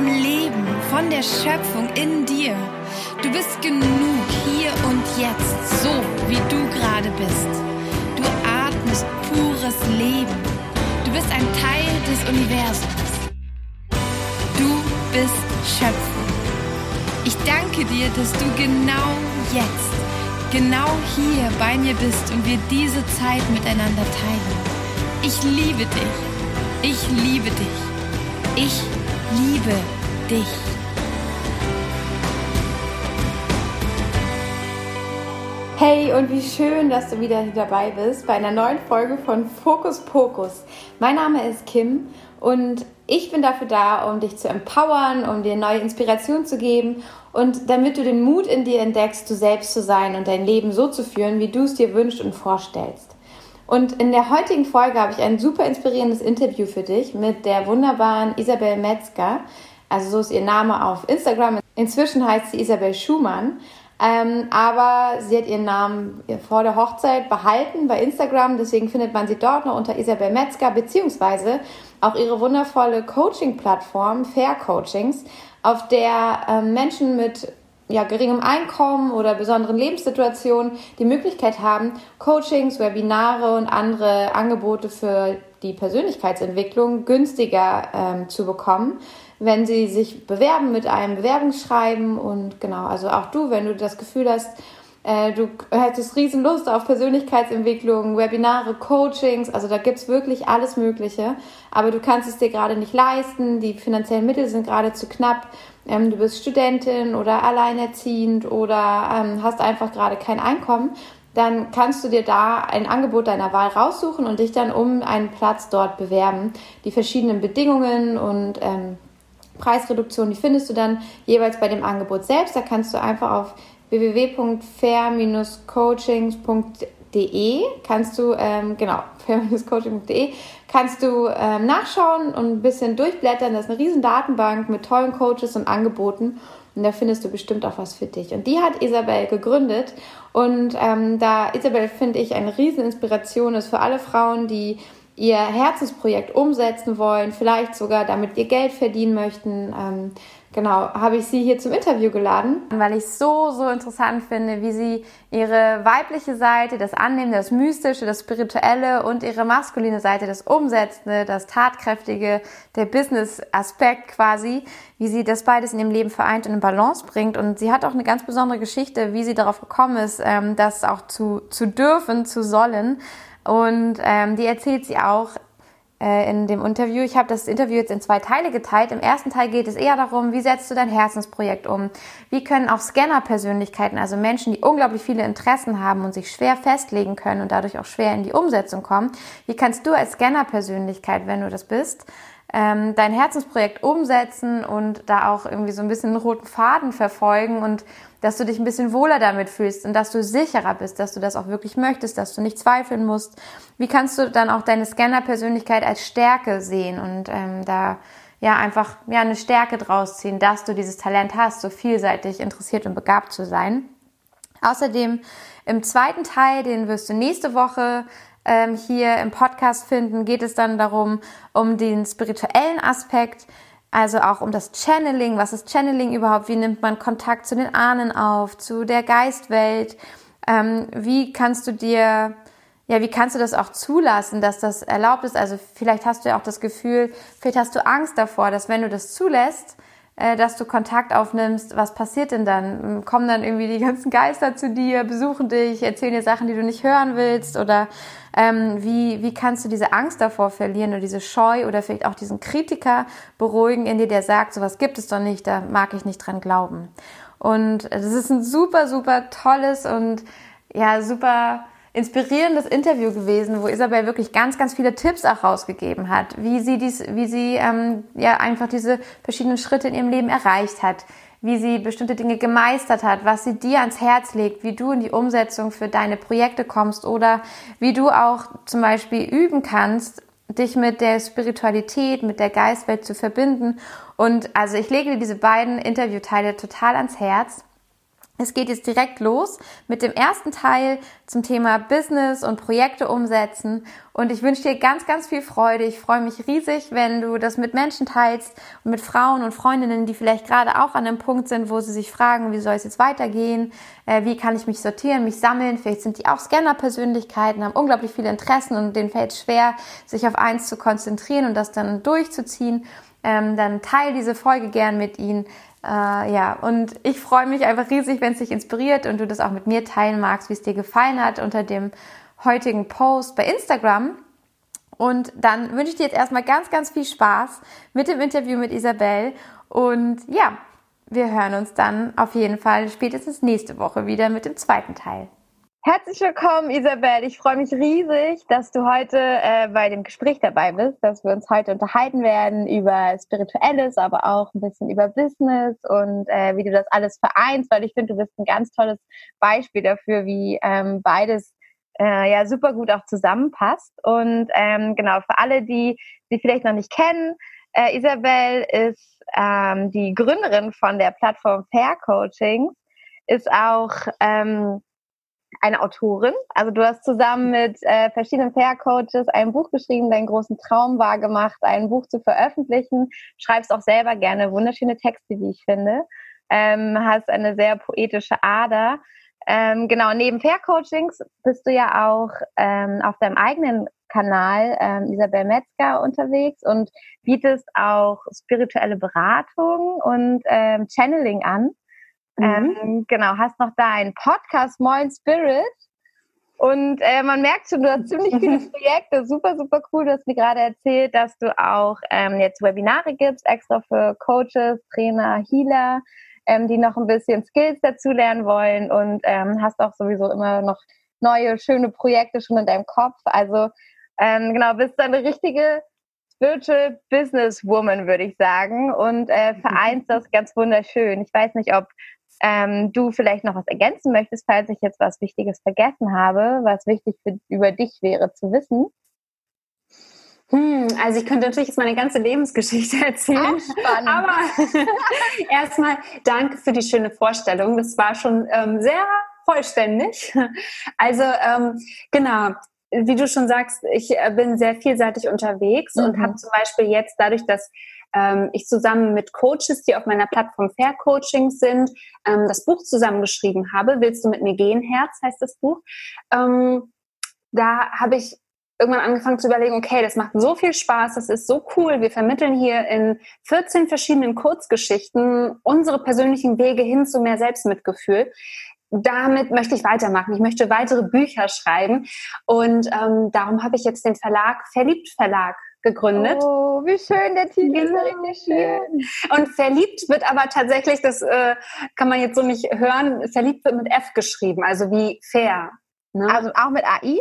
vom Leben, von der Schöpfung in dir. Du bist genug hier und jetzt, so wie du gerade bist. Du atmest pures Leben. Du bist ein Teil des Universums. Du bist Schöpfung. Ich danke dir, dass du genau jetzt, genau hier bei mir bist und wir diese Zeit miteinander teilen. Ich liebe dich. Ich liebe dich. Ich liebe dich. Hey und wie schön, dass du wieder dabei bist bei einer neuen Folge von Fokus Pokus. Mein Name ist Kim und ich bin dafür da, um dich zu empowern, um dir neue Inspiration zu geben und damit du den Mut in dir entdeckst, du selbst zu sein und dein Leben so zu führen, wie du es dir wünschst und vorstellst. Und in der heutigen Folge habe ich ein super inspirierendes Interview für dich mit der wunderbaren Isabel Metzger. Also so ist ihr Name auf Instagram. Inzwischen heißt sie Isabel Schumann. Ähm, aber sie hat ihren Namen vor der Hochzeit behalten bei Instagram, deswegen findet man sie dort noch unter Isabel Metzger, beziehungsweise auch ihre wundervolle Coaching-Plattform Fair Coachings, auf der ähm, Menschen mit ja, geringem Einkommen oder besonderen Lebenssituationen die Möglichkeit haben, Coachings, Webinare und andere Angebote für die Persönlichkeitsentwicklung günstiger ähm, zu bekommen wenn sie sich bewerben mit einem Bewerbungsschreiben. Und genau, also auch du, wenn du das Gefühl hast, äh, du hättest riesen Lust auf Persönlichkeitsentwicklung, Webinare, Coachings, also da gibt's wirklich alles Mögliche, aber du kannst es dir gerade nicht leisten, die finanziellen Mittel sind gerade zu knapp, ähm, du bist Studentin oder alleinerziehend oder ähm, hast einfach gerade kein Einkommen, dann kannst du dir da ein Angebot deiner Wahl raussuchen und dich dann um einen Platz dort bewerben. Die verschiedenen Bedingungen und ähm, Preisreduktion, die findest du dann jeweils bei dem Angebot selbst. Da kannst du einfach auf www.fair-coachings.de kannst du, ähm, genau, fair-coaching.de kannst du ähm, nachschauen und ein bisschen durchblättern. Das ist eine riesen Datenbank mit tollen Coaches und Angeboten. Und da findest du bestimmt auch was für dich. Und die hat Isabel gegründet. Und ähm, da Isabel, finde ich, eine riesen Inspiration ist für alle Frauen, die ihr Herzensprojekt umsetzen wollen, vielleicht sogar damit ihr Geld verdienen möchten. Ähm, genau, habe ich sie hier zum Interview geladen, weil ich so, so interessant finde, wie sie ihre weibliche Seite, das Annehmen, das Mystische, das Spirituelle und ihre maskuline Seite, das Umsetzende, das Tatkräftige, der Business-Aspekt quasi, wie sie das beides in ihrem Leben vereint und in Balance bringt. Und sie hat auch eine ganz besondere Geschichte, wie sie darauf gekommen ist, ähm, das auch zu, zu dürfen, zu sollen. Und ähm, die erzählt sie auch in dem Interview. Ich habe das Interview jetzt in zwei Teile geteilt. Im ersten Teil geht es eher darum, wie setzt du dein Herzensprojekt um? Wie können auch Scanner-Persönlichkeiten, also Menschen, die unglaublich viele Interessen haben und sich schwer festlegen können und dadurch auch schwer in die Umsetzung kommen, wie kannst du als Scanner-Persönlichkeit, wenn du das bist, ähm, dein Herzensprojekt umsetzen und da auch irgendwie so ein bisschen einen roten Faden verfolgen und dass du dich ein bisschen wohler damit fühlst und dass du sicherer bist, dass du das auch wirklich möchtest, dass du nicht zweifeln musst. Wie kannst du dann auch deine Scanner-Persönlichkeit als Stärke sehen und ähm, da ja einfach ja eine Stärke draus ziehen, dass du dieses Talent hast, so vielseitig interessiert und begabt zu sein. Außerdem im zweiten Teil, den wirst du nächste Woche ähm, hier im Podcast finden, geht es dann darum, um den spirituellen Aspekt, also auch um das Channeling. Was ist Channeling überhaupt? Wie nimmt man Kontakt zu den Ahnen auf, zu der Geistwelt? Ähm, wie kannst du dir, ja, wie kannst du das auch zulassen, dass das erlaubt ist? Also vielleicht hast du ja auch das Gefühl, vielleicht hast du Angst davor, dass wenn du das zulässt, äh, dass du Kontakt aufnimmst, was passiert denn dann? Kommen dann irgendwie die ganzen Geister zu dir, besuchen dich, erzählen dir Sachen, die du nicht hören willst? Oder ähm, wie, wie kannst du diese Angst davor verlieren oder diese Scheu oder vielleicht auch diesen Kritiker beruhigen in dir, der sagt, sowas gibt es doch nicht, da mag ich nicht dran glauben. Und das ist ein super, super tolles und ja, super inspirierendes Interview gewesen, wo Isabel wirklich ganz, ganz viele Tipps auch rausgegeben hat, wie sie dies, wie sie ähm, ja einfach diese verschiedenen Schritte in ihrem Leben erreicht hat, wie sie bestimmte Dinge gemeistert hat, was sie dir ans Herz legt, wie du in die Umsetzung für deine Projekte kommst oder wie du auch zum Beispiel üben kannst, dich mit der Spiritualität, mit der Geistwelt zu verbinden. Und also ich lege dir diese beiden Interviewteile total ans Herz. Es geht jetzt direkt los mit dem ersten Teil zum Thema Business und Projekte umsetzen. Und ich wünsche dir ganz, ganz viel Freude. Ich freue mich riesig, wenn du das mit Menschen teilst und mit Frauen und Freundinnen, die vielleicht gerade auch an einem Punkt sind, wo sie sich fragen, wie soll es jetzt weitergehen? Äh, wie kann ich mich sortieren, mich sammeln? Vielleicht sind die auch Scanner-Persönlichkeiten, haben unglaublich viele Interessen und denen fällt es schwer, sich auf eins zu konzentrieren und das dann durchzuziehen. Ähm, dann teile diese Folge gern mit ihnen. Äh, ja, und ich freue mich einfach riesig, wenn es dich inspiriert und du das auch mit mir teilen magst, wie es dir gefallen hat unter dem heutigen Post bei Instagram. Und dann wünsche ich dir jetzt erstmal ganz, ganz viel Spaß mit dem Interview mit Isabel. Und ja, wir hören uns dann auf jeden Fall spätestens nächste Woche wieder mit dem zweiten Teil. Herzlich willkommen, Isabel. Ich freue mich riesig, dass du heute äh, bei dem Gespräch dabei bist, dass wir uns heute unterhalten werden über Spirituelles, aber auch ein bisschen über Business und äh, wie du das alles vereinst, weil ich finde, du bist ein ganz tolles Beispiel dafür, wie ähm, beides äh, ja super gut auch zusammenpasst. Und ähm, genau, für alle, die sie vielleicht noch nicht kennen, äh, Isabel ist ähm, die Gründerin von der Plattform Fair Coaching, ist auch ähm, eine Autorin. Also du hast zusammen mit äh, verschiedenen Fair-Coaches ein Buch geschrieben, deinen großen Traum war gemacht, ein Buch zu veröffentlichen. Schreibst auch selber gerne wunderschöne Texte, wie ich finde. Ähm, hast eine sehr poetische Ader. Ähm, genau, neben Fair-Coachings bist du ja auch ähm, auf deinem eigenen Kanal ähm, Isabel Metzger unterwegs und bietest auch spirituelle Beratung und ähm, Channeling an. Mhm. Ähm, genau, hast noch da einen Podcast, Moin Spirit. Und äh, man merkt schon, du hast ziemlich viele Projekte. Super, super cool. Du hast mir gerade erzählt, dass du auch ähm, jetzt Webinare gibst, extra für Coaches, Trainer, Healer, ähm, die noch ein bisschen Skills dazu lernen wollen und ähm, hast auch sowieso immer noch neue, schöne Projekte schon in deinem Kopf. Also ähm, genau, bist du eine richtige Spiritual Businesswoman, würde ich sagen, und äh, vereinst das ganz wunderschön. Ich weiß nicht, ob ähm, du vielleicht noch was ergänzen möchtest, falls ich jetzt was Wichtiges vergessen habe, was wichtig für, über dich wäre zu wissen. Hm, also ich könnte natürlich jetzt meine ganze Lebensgeschichte erzählen. Ach, aber erstmal danke für die schöne Vorstellung. Das war schon ähm, sehr vollständig. Also ähm, genau, wie du schon sagst, ich äh, bin sehr vielseitig unterwegs mhm. und habe zum Beispiel jetzt dadurch, dass ähm, ich zusammen mit Coaches, die auf meiner Plattform Fair Coaching sind, ähm, das Buch zusammengeschrieben habe. Willst du mit mir gehen, Herz, heißt das Buch. Ähm, da habe ich irgendwann angefangen zu überlegen, okay, das macht so viel Spaß, das ist so cool. Wir vermitteln hier in 14 verschiedenen Kurzgeschichten unsere persönlichen Wege hin zu mehr Selbstmitgefühl. Damit möchte ich weitermachen. Ich möchte weitere Bücher schreiben und ähm, darum habe ich jetzt den Verlag Verliebt Verlag gegründet. Oh, wie schön, der Titel genau. ist richtig schön. Und verliebt wird aber tatsächlich, das äh, kann man jetzt so nicht hören, verliebt wird mit F geschrieben, also wie fair. Ne? Also auch mit AI?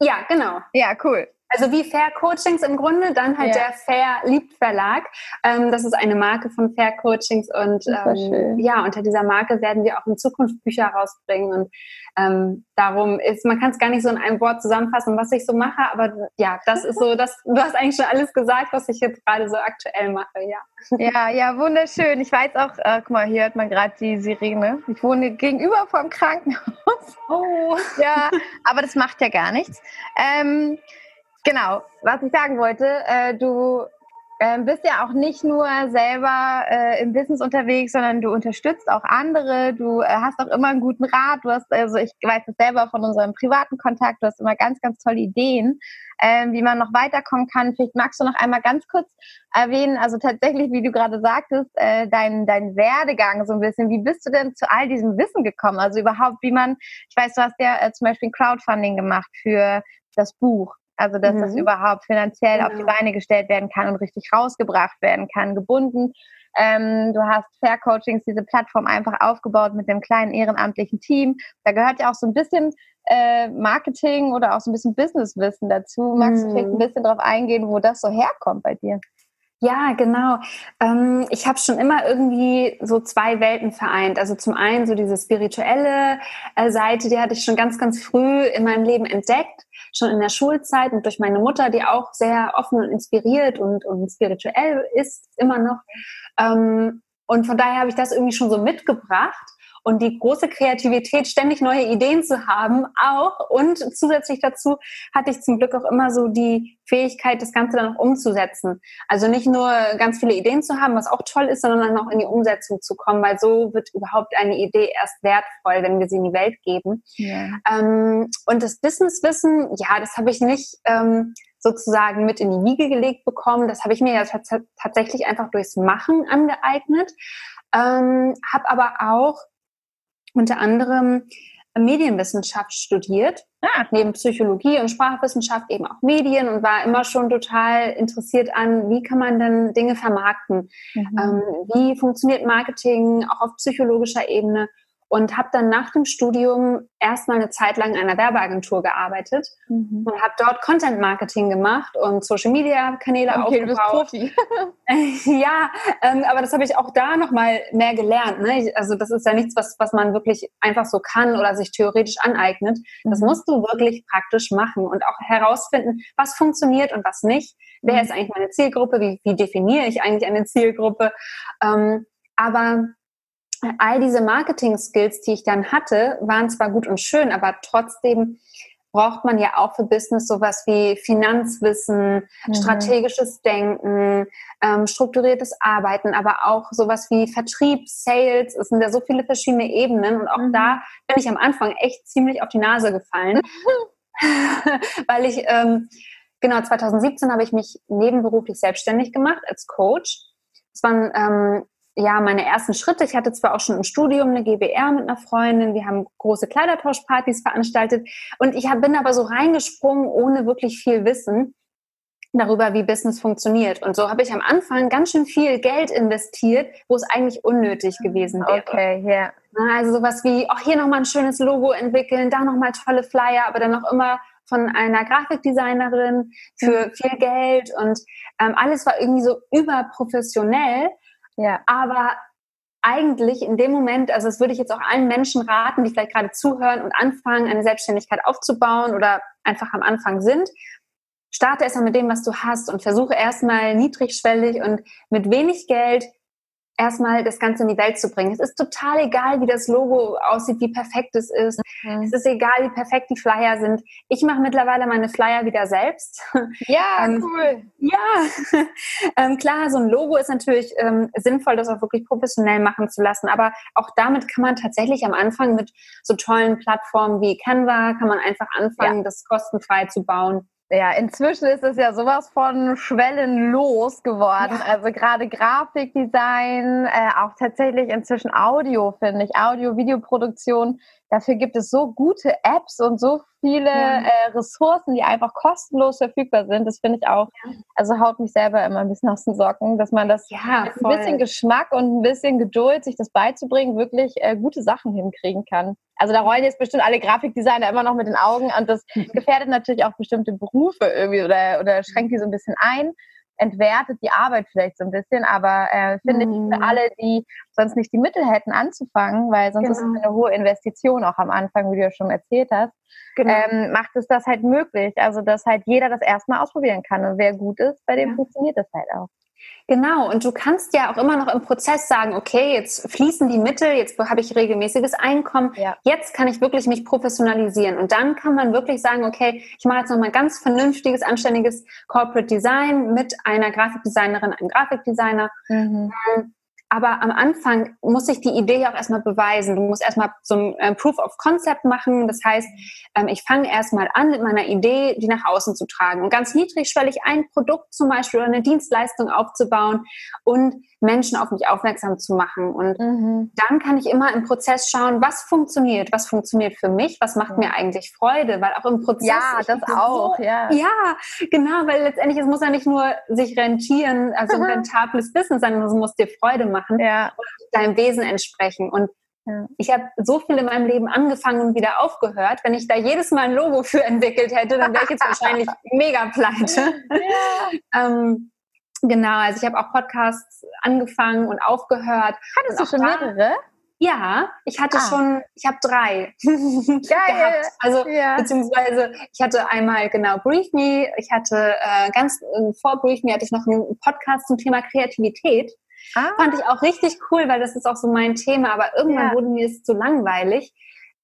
Ja, genau. Ja, cool. Also wie Fair Coachings im Grunde, dann halt ja. der Fair Liebt Verlag. Ähm, das ist eine Marke von Fair Coachings und ähm, ja, unter dieser Marke werden wir auch in Zukunft Bücher rausbringen und ähm, darum ist, man kann es gar nicht so in einem Wort zusammenfassen, was ich so mache, aber ja, das ist so, das, du hast eigentlich schon alles gesagt, was ich jetzt gerade so aktuell mache, ja. Ja, ja, wunderschön. Ich weiß auch, äh, guck mal, hier hört man gerade die Sirene. Ich wohne gegenüber vom Krankenhaus. Oh. Ja, aber das macht ja gar nichts. Ähm, Genau, was ich sagen wollte, äh, du äh, bist ja auch nicht nur selber äh, im Business unterwegs, sondern du unterstützt auch andere, du äh, hast auch immer einen guten Rat, du hast, also ich weiß es selber von unserem privaten Kontakt, du hast immer ganz, ganz tolle Ideen, ähm, wie man noch weiterkommen kann. Vielleicht magst du noch einmal ganz kurz erwähnen, also tatsächlich, wie du gerade sagtest, äh, dein, dein Werdegang so ein bisschen, wie bist du denn zu all diesem Wissen gekommen? Also überhaupt, wie man, ich weiß, du hast ja äh, zum Beispiel ein Crowdfunding gemacht für das Buch. Also, dass mhm. das überhaupt finanziell genau. auf die genau. Beine gestellt werden kann und richtig rausgebracht werden kann, gebunden. Ähm, du hast Fair Coachings, diese Plattform einfach aufgebaut mit dem kleinen ehrenamtlichen Team. Da gehört ja auch so ein bisschen äh, Marketing oder auch so ein bisschen Businesswissen dazu. Magst mhm. du vielleicht ein mhm. bisschen darauf eingehen, wo das so herkommt bei dir? Ja, genau. Ähm, ich habe schon immer irgendwie so zwei Welten vereint. Also zum einen so diese spirituelle äh, Seite, die hatte ich schon ganz, ganz früh in meinem Leben entdeckt, schon in der Schulzeit und durch meine Mutter, die auch sehr offen und inspiriert und, und spirituell ist, immer noch. Ähm, und von daher habe ich das irgendwie schon so mitgebracht und die große Kreativität, ständig neue Ideen zu haben, auch. Und zusätzlich dazu hatte ich zum Glück auch immer so die Fähigkeit, das Ganze dann auch umzusetzen. Also nicht nur ganz viele Ideen zu haben, was auch toll ist, sondern dann auch in die Umsetzung zu kommen, weil so wird überhaupt eine Idee erst wertvoll, wenn wir sie in die Welt geben. Ja. Ähm, und das Businesswissen, ja, das habe ich nicht ähm, sozusagen mit in die Wiege gelegt bekommen. Das habe ich mir ja tatsächlich einfach durchs Machen angeeignet. Ähm, habe aber auch unter anderem Medienwissenschaft studiert, ah. neben Psychologie und Sprachwissenschaft eben auch Medien und war immer schon total interessiert an, wie kann man denn Dinge vermarkten, mhm. ähm, wie funktioniert Marketing auch auf psychologischer Ebene und habe dann nach dem Studium erstmal eine Zeit lang in einer Werbeagentur gearbeitet mhm. und habe dort Content Marketing gemacht und Social Media Kanäle okay, aufgebaut. Du bist Profi. ja, ähm, aber das habe ich auch da noch mal mehr gelernt. Ne? also das ist ja nichts, was was man wirklich einfach so kann oder sich theoretisch aneignet. Das mhm. musst du wirklich praktisch machen und auch herausfinden, was funktioniert und was nicht. Wer mhm. ist eigentlich meine Zielgruppe? Wie, wie definiere ich eigentlich eine Zielgruppe? Ähm, aber all diese Marketing-Skills, die ich dann hatte, waren zwar gut und schön, aber trotzdem braucht man ja auch für Business sowas wie Finanzwissen, mhm. strategisches Denken, ähm, strukturiertes Arbeiten, aber auch sowas wie Vertrieb, Sales. Es sind ja so viele verschiedene Ebenen und auch mhm. da bin ich am Anfang echt ziemlich auf die Nase gefallen, weil ich ähm, genau 2017 habe ich mich nebenberuflich selbstständig gemacht als Coach. Es waren ähm, ja, meine ersten Schritte. Ich hatte zwar auch schon im Studium eine GBR mit einer Freundin, wir haben große Kleidertauschpartys veranstaltet und ich bin aber so reingesprungen, ohne wirklich viel Wissen darüber, wie Business funktioniert. Und so habe ich am Anfang ganz schön viel Geld investiert, wo es eigentlich unnötig gewesen wäre. Okay, ja. Yeah. Also sowas wie, auch hier nochmal ein schönes Logo entwickeln, da nochmal tolle Flyer, aber dann noch immer von einer Grafikdesignerin für mhm. viel Geld und ähm, alles war irgendwie so überprofessionell ja. Aber eigentlich in dem Moment, also das würde ich jetzt auch allen Menschen raten, die vielleicht gerade zuhören und anfangen, eine Selbstständigkeit aufzubauen oder einfach am Anfang sind, starte erstmal mit dem, was du hast und versuche erstmal niedrigschwellig und mit wenig Geld erstmal das Ganze in die Welt zu bringen. Es ist total egal, wie das Logo aussieht, wie perfekt es ist. Mhm. Es ist egal, wie perfekt die Flyer sind. Ich mache mittlerweile meine Flyer wieder selbst. Ja, ähm, cool. Ja, ähm, klar, so ein Logo ist natürlich ähm, sinnvoll, das auch wirklich professionell machen zu lassen. Aber auch damit kann man tatsächlich am Anfang mit so tollen Plattformen wie Canva, kann man einfach anfangen, ja. das kostenfrei zu bauen. Ja, inzwischen ist es ja sowas von schwellenlos geworden. Ja. Also gerade Grafikdesign, äh, auch tatsächlich inzwischen Audio, finde ich, Audio-Videoproduktion. Dafür gibt es so gute Apps und so viele ja. äh, Ressourcen, die einfach kostenlos verfügbar sind. Das finde ich auch, ja. also haut mich selber immer ein bisschen aus den Socken, dass man das ja, mit ein bisschen Geschmack und ein bisschen Geduld, sich das beizubringen, wirklich äh, gute Sachen hinkriegen kann. Also da rollen jetzt bestimmt alle Grafikdesigner immer noch mit den Augen und das gefährdet natürlich auch bestimmte Berufe irgendwie oder, oder schränkt die so ein bisschen ein entwertet die Arbeit vielleicht so ein bisschen, aber äh, finde mhm. ich für alle, die sonst nicht die Mittel hätten anzufangen, weil sonst genau. ist es genau. eine hohe Investition auch am Anfang, wie du ja schon erzählt hast, genau. ähm, macht es das halt möglich. Also dass halt jeder das erstmal ausprobieren kann und wer gut ist, bei dem ja. funktioniert das halt auch. Genau, und du kannst ja auch immer noch im Prozess sagen, okay, jetzt fließen die Mittel, jetzt habe ich regelmäßiges Einkommen, ja. jetzt kann ich wirklich mich professionalisieren. Und dann kann man wirklich sagen, okay, ich mache jetzt nochmal ganz vernünftiges, anständiges Corporate Design mit einer Grafikdesignerin, einem Grafikdesigner. Mhm. Aber am Anfang muss ich die Idee auch erstmal beweisen. Du musst erstmal so ein äh, Proof of Concept machen. Das heißt, ähm, ich fange erstmal an, mit meiner Idee die nach außen zu tragen und ganz niedrigschwellig ein Produkt zum Beispiel oder eine Dienstleistung aufzubauen und Menschen auf mich aufmerksam zu machen. Und mhm. dann kann ich immer im Prozess schauen, was funktioniert, was funktioniert für mich, was macht ja. mir eigentlich Freude, weil auch im Prozess. Ja, das auch, so, ja. Ja, genau, weil letztendlich es muss ja nicht nur sich rentieren, also ein rentables Business sein, sondern es muss dir Freude machen ja. und deinem Wesen entsprechen. Und ja. Ich habe so viel in meinem Leben angefangen und wieder aufgehört. Wenn ich da jedes Mal ein Logo für entwickelt hätte, dann wäre ich jetzt wahrscheinlich mega pleite. Ja. ähm, Genau, also ich habe auch Podcasts angefangen und aufgehört. Hattest du schon mehrere? Ja, ich hatte ah. schon, ich habe drei Geil. gehabt. Also ja. beziehungsweise ich hatte einmal genau Brief Me, ich hatte äh, ganz äh, vor Brief Me hatte ich noch einen Podcast zum Thema Kreativität. Ah. Fand ich auch richtig cool, weil das ist auch so mein Thema. Aber irgendwann ja. wurde mir es zu langweilig,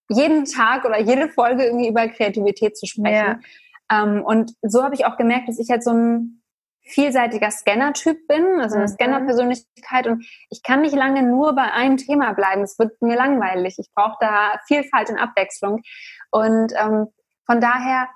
jeden Tag oder jede Folge irgendwie über Kreativität zu sprechen. Ja. Ähm, und so habe ich auch gemerkt, dass ich halt so ein vielseitiger Scanner-Typ bin, also eine mhm. Scanner-Persönlichkeit und ich kann nicht lange nur bei einem Thema bleiben. Es wird mir langweilig. Ich brauche da Vielfalt und Abwechslung. Und ähm, von daher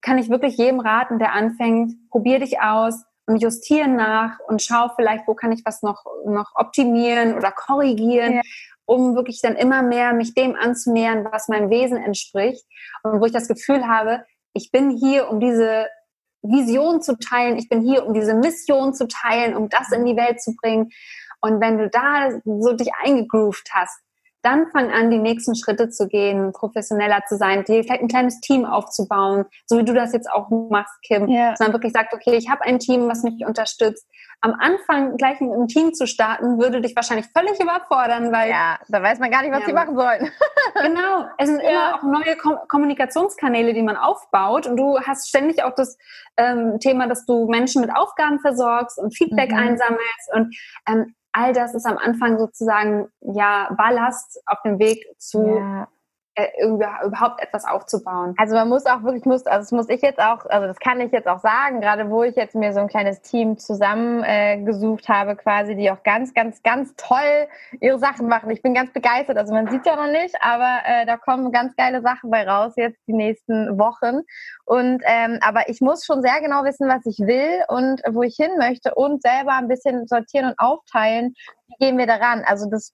kann ich wirklich jedem raten, der anfängt, probier dich aus und justiere nach und schau vielleicht, wo kann ich was noch, noch optimieren oder korrigieren. Ja um wirklich dann immer mehr mich dem anzunähern, was meinem Wesen entspricht und wo ich das Gefühl habe, ich bin hier, um diese Vision zu teilen, ich bin hier, um diese Mission zu teilen, um das in die Welt zu bringen. Und wenn du da so dich eingegroovt hast, dann fang an, die nächsten Schritte zu gehen, professioneller zu sein, dir vielleicht ein kleines Team aufzubauen, so wie du das jetzt auch machst, Kim. Ja. Man wirklich sagt, okay, ich habe ein Team, was mich unterstützt. Am Anfang gleich mit einem Team zu starten, würde dich wahrscheinlich völlig überfordern, weil... Ja, da weiß man gar nicht, was ja. sie machen sollen. genau. Es sind ja. immer auch neue Kom Kommunikationskanäle, die man aufbaut und du hast ständig auch das ähm, Thema, dass du Menschen mit Aufgaben versorgst und Feedback mhm. einsammelst und ähm, all das ist am Anfang sozusagen ja Ballast auf dem Weg zu ja. Äh, überhaupt etwas aufzubauen. Also man muss auch wirklich, muss, also das muss ich jetzt auch, also das kann ich jetzt auch sagen, gerade wo ich jetzt mir so ein kleines Team zusammengesucht äh, habe, quasi, die auch ganz, ganz, ganz toll ihre Sachen machen. Ich bin ganz begeistert. Also man sieht ja noch nicht, aber äh, da kommen ganz geile Sachen bei raus jetzt die nächsten Wochen. Und ähm, aber ich muss schon sehr genau wissen, was ich will und wo ich hin möchte und selber ein bisschen sortieren und aufteilen. Wie gehen wir daran? Also das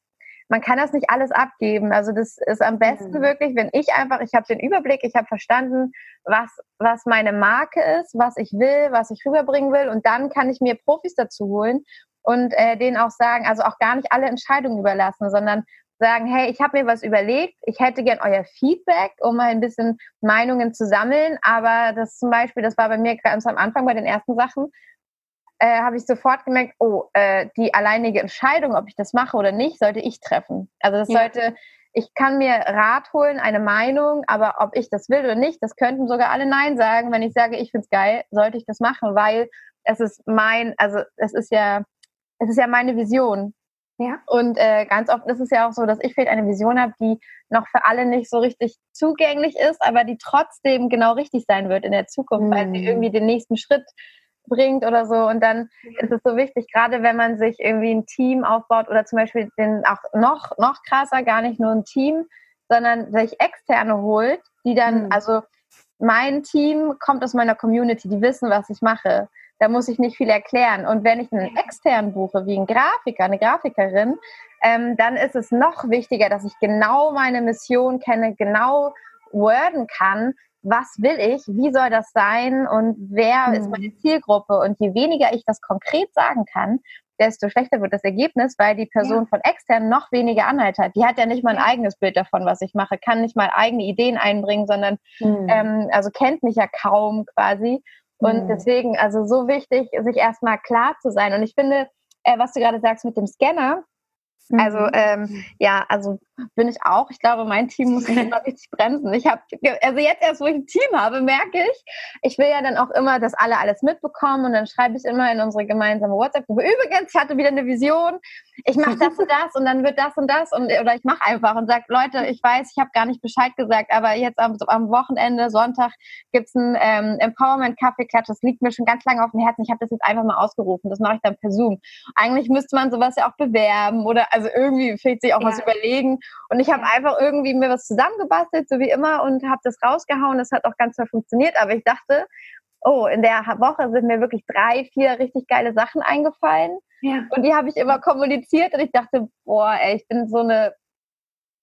man kann das nicht alles abgeben. Also das ist am besten mhm. wirklich, wenn ich einfach, ich habe den Überblick, ich habe verstanden, was, was meine Marke ist, was ich will, was ich rüberbringen will und dann kann ich mir Profis dazu holen und äh, denen auch sagen, also auch gar nicht alle Entscheidungen überlassen, sondern sagen, hey, ich habe mir was überlegt, ich hätte gern euer Feedback, um mal ein bisschen Meinungen zu sammeln, aber das zum Beispiel, das war bei mir ganz am Anfang bei den ersten Sachen, äh, habe ich sofort gemerkt, oh, äh, die alleinige Entscheidung, ob ich das mache oder nicht, sollte ich treffen. Also das ja. sollte, ich kann mir Rat holen, eine Meinung, aber ob ich das will oder nicht, das könnten sogar alle Nein sagen. Wenn ich sage, ich finde es geil, sollte ich das machen, weil es ist mein, also es ist ja, es ist ja meine Vision. Ja. Und äh, ganz oft ist es ja auch so, dass ich vielleicht eine Vision habe, die noch für alle nicht so richtig zugänglich ist, aber die trotzdem genau richtig sein wird in der Zukunft, mhm. weil sie mm. irgendwie den nächsten Schritt bringt oder so. Und dann ist es so wichtig, gerade wenn man sich irgendwie ein Team aufbaut oder zum Beispiel den auch noch, noch krasser, gar nicht nur ein Team, sondern sich externe holt, die dann, mhm. also mein Team kommt aus meiner Community, die wissen, was ich mache. Da muss ich nicht viel erklären. Und wenn ich einen externen buche, wie ein Grafiker, eine Grafikerin, ähm, dann ist es noch wichtiger, dass ich genau meine Mission kenne, genau worden kann, was will ich, wie soll das sein und wer mhm. ist meine mhm. Zielgruppe. Und je weniger ich das konkret sagen kann, desto schlechter wird das Ergebnis, weil die Person ja. von extern noch weniger Anhalt hat. Die hat ja nicht mal ein eigenes Bild davon, was ich mache, kann nicht mal eigene Ideen einbringen, sondern mhm. ähm, also kennt mich ja kaum quasi. Und mhm. deswegen, also so wichtig, sich erstmal klar zu sein. Und ich finde, äh, was du gerade sagst mit dem Scanner, also mhm. ähm, ja, also bin ich auch. Ich glaube, mein Team muss mich immer richtig bremsen. Ich habe, also jetzt erst, wo ich ein Team habe, merke ich, ich will ja dann auch immer, dass alle alles mitbekommen und dann schreibe ich immer in unsere gemeinsame WhatsApp-Gruppe. Übrigens, ich hatte wieder eine Vision. Ich mache das und das und dann wird das und das und oder ich mache einfach und sage, Leute, ich weiß, ich habe gar nicht Bescheid gesagt, aber jetzt am, am Wochenende, Sonntag gibt's ein ähm, Empowerment-Kaffeeklatsch. Das liegt mir schon ganz lange auf dem Herzen. Ich habe das jetzt einfach mal ausgerufen. Das mache ich dann per Zoom. Eigentlich müsste man sowas ja auch bewerben oder also irgendwie fehlt sich auch ja. was überlegen. Und ich habe einfach irgendwie mir was zusammengebastelt, so wie immer, und habe das rausgehauen. Das hat auch ganz toll funktioniert. Aber ich dachte, oh, in der Woche sind mir wirklich drei, vier richtig geile Sachen eingefallen. Ja. Und die habe ich immer kommuniziert und ich dachte, boah, ey, ich bin so eine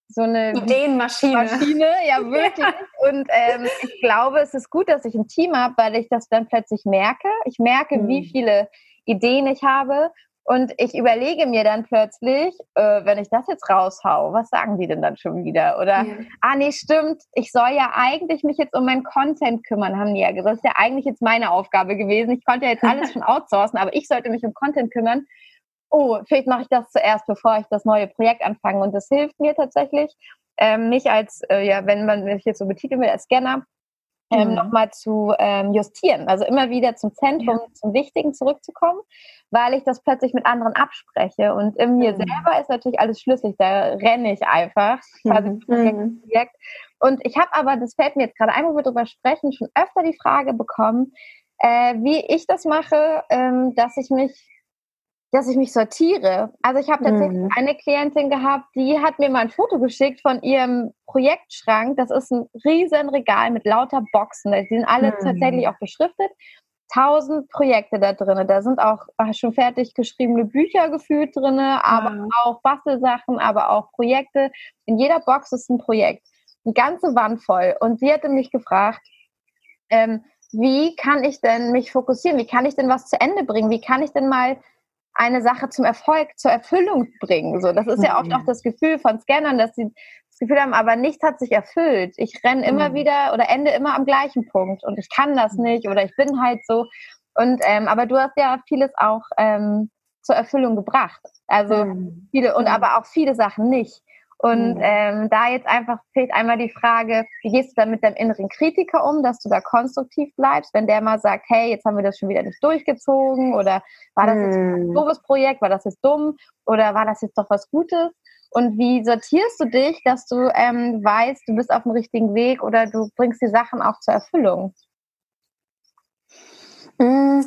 so eine Ideenmaschine. Maschine, ja wirklich. Ja. Und ähm, ich glaube, es ist gut, dass ich ein Team habe, weil ich das dann plötzlich merke. Ich merke, mhm. wie viele Ideen ich habe und ich überlege mir dann plötzlich, äh, wenn ich das jetzt raushau, was sagen die denn dann schon wieder? Oder, ja. ah nee, stimmt, ich soll ja eigentlich mich jetzt um meinen Content kümmern, haben die ja gesagt. Das ist ja eigentlich jetzt meine Aufgabe gewesen. Ich konnte ja jetzt alles schon outsourcen, aber ich sollte mich um Content kümmern. Oh, vielleicht mache ich das zuerst, bevor ich das neue Projekt anfange. Und das hilft mir tatsächlich, ähm, nicht als, äh, ja, wenn man mich jetzt so betiteln will, als Scanner, ähm, mhm. nochmal zu ähm, justieren. Also immer wieder zum Zentrum, ja. zum Wichtigen zurückzukommen, weil ich das plötzlich mit anderen abspreche. Und in mir mhm. selber ist natürlich alles schlüssig. Da renne ich einfach quasi mhm. Projekt. Und ich habe aber, das fällt mir jetzt gerade ein, wo wir drüber sprechen, schon öfter die Frage bekommen, äh, wie ich das mache, ähm, dass ich mich dass ich mich sortiere. Also ich habe tatsächlich mhm. eine Klientin gehabt, die hat mir mal ein Foto geschickt von ihrem Projektschrank. Das ist ein riesen Regal mit lauter Boxen. Die sind alle mhm. tatsächlich auch beschriftet. Tausend Projekte da drin. Da sind auch schon fertig geschriebene Bücher gefühlt drin, aber mhm. auch Bastelsachen, aber auch Projekte. In jeder Box ist ein Projekt. Eine ganze Wand voll. Und sie hatte mich gefragt, ähm, wie kann ich denn mich fokussieren? Wie kann ich denn was zu Ende bringen? Wie kann ich denn mal eine Sache zum Erfolg, zur Erfüllung bringen. So, das ist ja oft auch das Gefühl von Scannern, dass sie das Gefühl haben, aber nichts hat sich erfüllt. Ich renne immer mhm. wieder oder ende immer am gleichen Punkt und ich kann das nicht oder ich bin halt so. Und ähm, aber du hast ja vieles auch ähm, zur Erfüllung gebracht. Also mhm. viele und mhm. aber auch viele Sachen nicht. Und mhm. ähm, da jetzt einfach fehlt einmal die Frage, wie gehst du da mit deinem inneren Kritiker um, dass du da konstruktiv bleibst, wenn der mal sagt, hey, jetzt haben wir das schon wieder nicht durchgezogen oder war das jetzt ein mhm. doofes Projekt, war das jetzt dumm oder war das jetzt doch was Gutes? Und wie sortierst du dich, dass du ähm, weißt, du bist auf dem richtigen Weg oder du bringst die Sachen auch zur Erfüllung? Mm,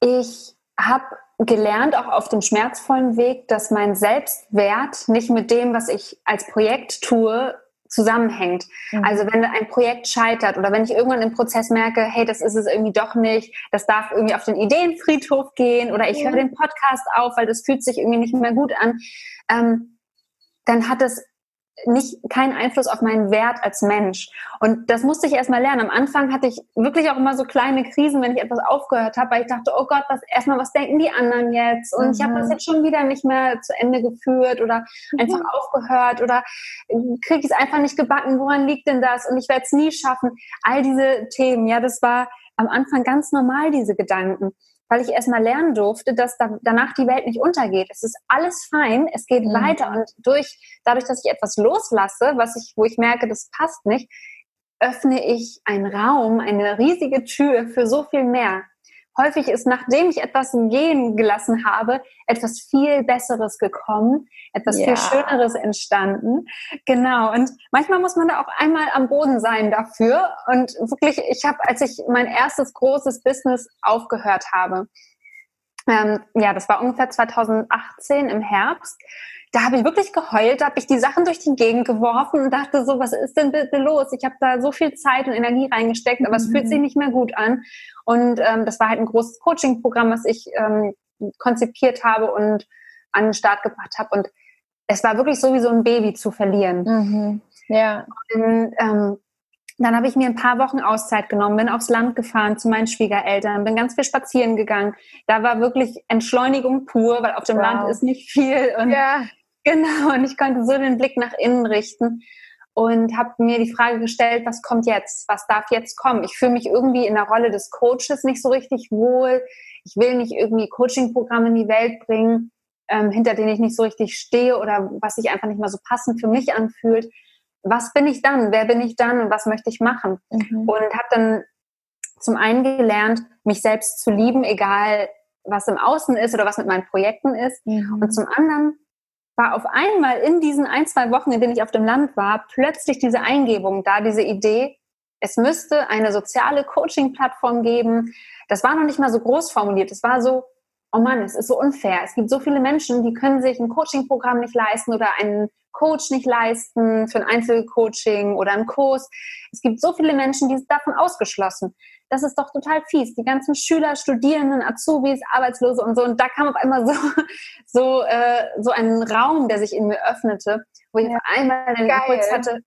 ich habe gelernt, auch auf dem schmerzvollen Weg, dass mein Selbstwert nicht mit dem, was ich als Projekt tue, zusammenhängt. Mhm. Also wenn ein Projekt scheitert oder wenn ich irgendwann im Prozess merke, hey, das ist es irgendwie doch nicht, das darf irgendwie auf den Ideenfriedhof gehen oder ich ja. höre den Podcast auf, weil das fühlt sich irgendwie nicht mehr gut an, ähm, dann hat es nicht keinen Einfluss auf meinen Wert als Mensch. Und das musste ich erstmal lernen. Am Anfang hatte ich wirklich auch immer so kleine Krisen, wenn ich etwas aufgehört habe, weil ich dachte, oh Gott, was erstmal, was denken die anderen jetzt? Und mhm. ich habe das jetzt schon wieder nicht mehr zu Ende geführt oder mhm. einfach aufgehört oder kriege ich es einfach nicht gebacken, woran liegt denn das? Und ich werde es nie schaffen. All diese Themen, ja, das war am Anfang ganz normal, diese Gedanken weil ich erstmal lernen durfte, dass da, danach die Welt nicht untergeht. Es ist alles fein, es geht mhm. weiter und durch, dadurch, dass ich etwas loslasse, was ich, wo ich merke, das passt nicht, öffne ich einen Raum, eine riesige Tür für so viel mehr häufig ist, nachdem ich etwas gehen gelassen habe, etwas viel Besseres gekommen, etwas ja. viel Schöneres entstanden. Genau. Und manchmal muss man da auch einmal am Boden sein dafür. Und wirklich, ich habe, als ich mein erstes großes Business aufgehört habe, ähm, ja, das war ungefähr 2018 im Herbst, da habe ich wirklich geheult, da habe ich die Sachen durch die Gegend geworfen und dachte so, was ist denn bitte los? Ich habe da so viel Zeit und Energie reingesteckt, aber mhm. es fühlt sich mhm. nicht mehr gut an. Und ähm, das war halt ein großes Coaching-Programm, was ich ähm, konzipiert habe und an den Start gebracht habe. Und es war wirklich so wie so ein Baby zu verlieren. Mhm. Ja. Und, ähm, dann habe ich mir ein paar Wochen Auszeit genommen, bin aufs Land gefahren zu meinen Schwiegereltern, bin ganz viel spazieren gegangen. Da war wirklich Entschleunigung pur, weil auf dem wow. Land ist nicht viel. Und ja. Genau, und ich konnte so den Blick nach innen richten und habe mir die Frage gestellt, was kommt jetzt? Was darf jetzt kommen? Ich fühle mich irgendwie in der Rolle des Coaches nicht so richtig wohl. Ich will nicht irgendwie Coaching-Programme in die Welt bringen, ähm, hinter denen ich nicht so richtig stehe oder was sich einfach nicht mal so passend für mich anfühlt. Was bin ich dann? Wer bin ich dann und was möchte ich machen? Mhm. Und habe dann zum einen gelernt, mich selbst zu lieben, egal was im Außen ist oder was mit meinen Projekten ist. Mhm. Und zum anderen war auf einmal in diesen ein, zwei Wochen, in denen ich auf dem Land war, plötzlich diese Eingebung da, diese Idee, es müsste eine soziale Coaching-Plattform geben. Das war noch nicht mal so groß formuliert. Es war so, oh Mann, es ist so unfair. Es gibt so viele Menschen, die können sich ein Coaching-Programm nicht leisten oder einen Coach nicht leisten für ein Einzelcoaching oder einen Kurs. Es gibt so viele Menschen, die sind davon ausgeschlossen das ist doch total fies. Die ganzen Schüler, Studierenden, Azubis, Arbeitslose und so. Und da kam auf einmal so, so, äh, so ein Raum, der sich in mir öffnete, wo ich ja. auf einmal den. Impuls hatte,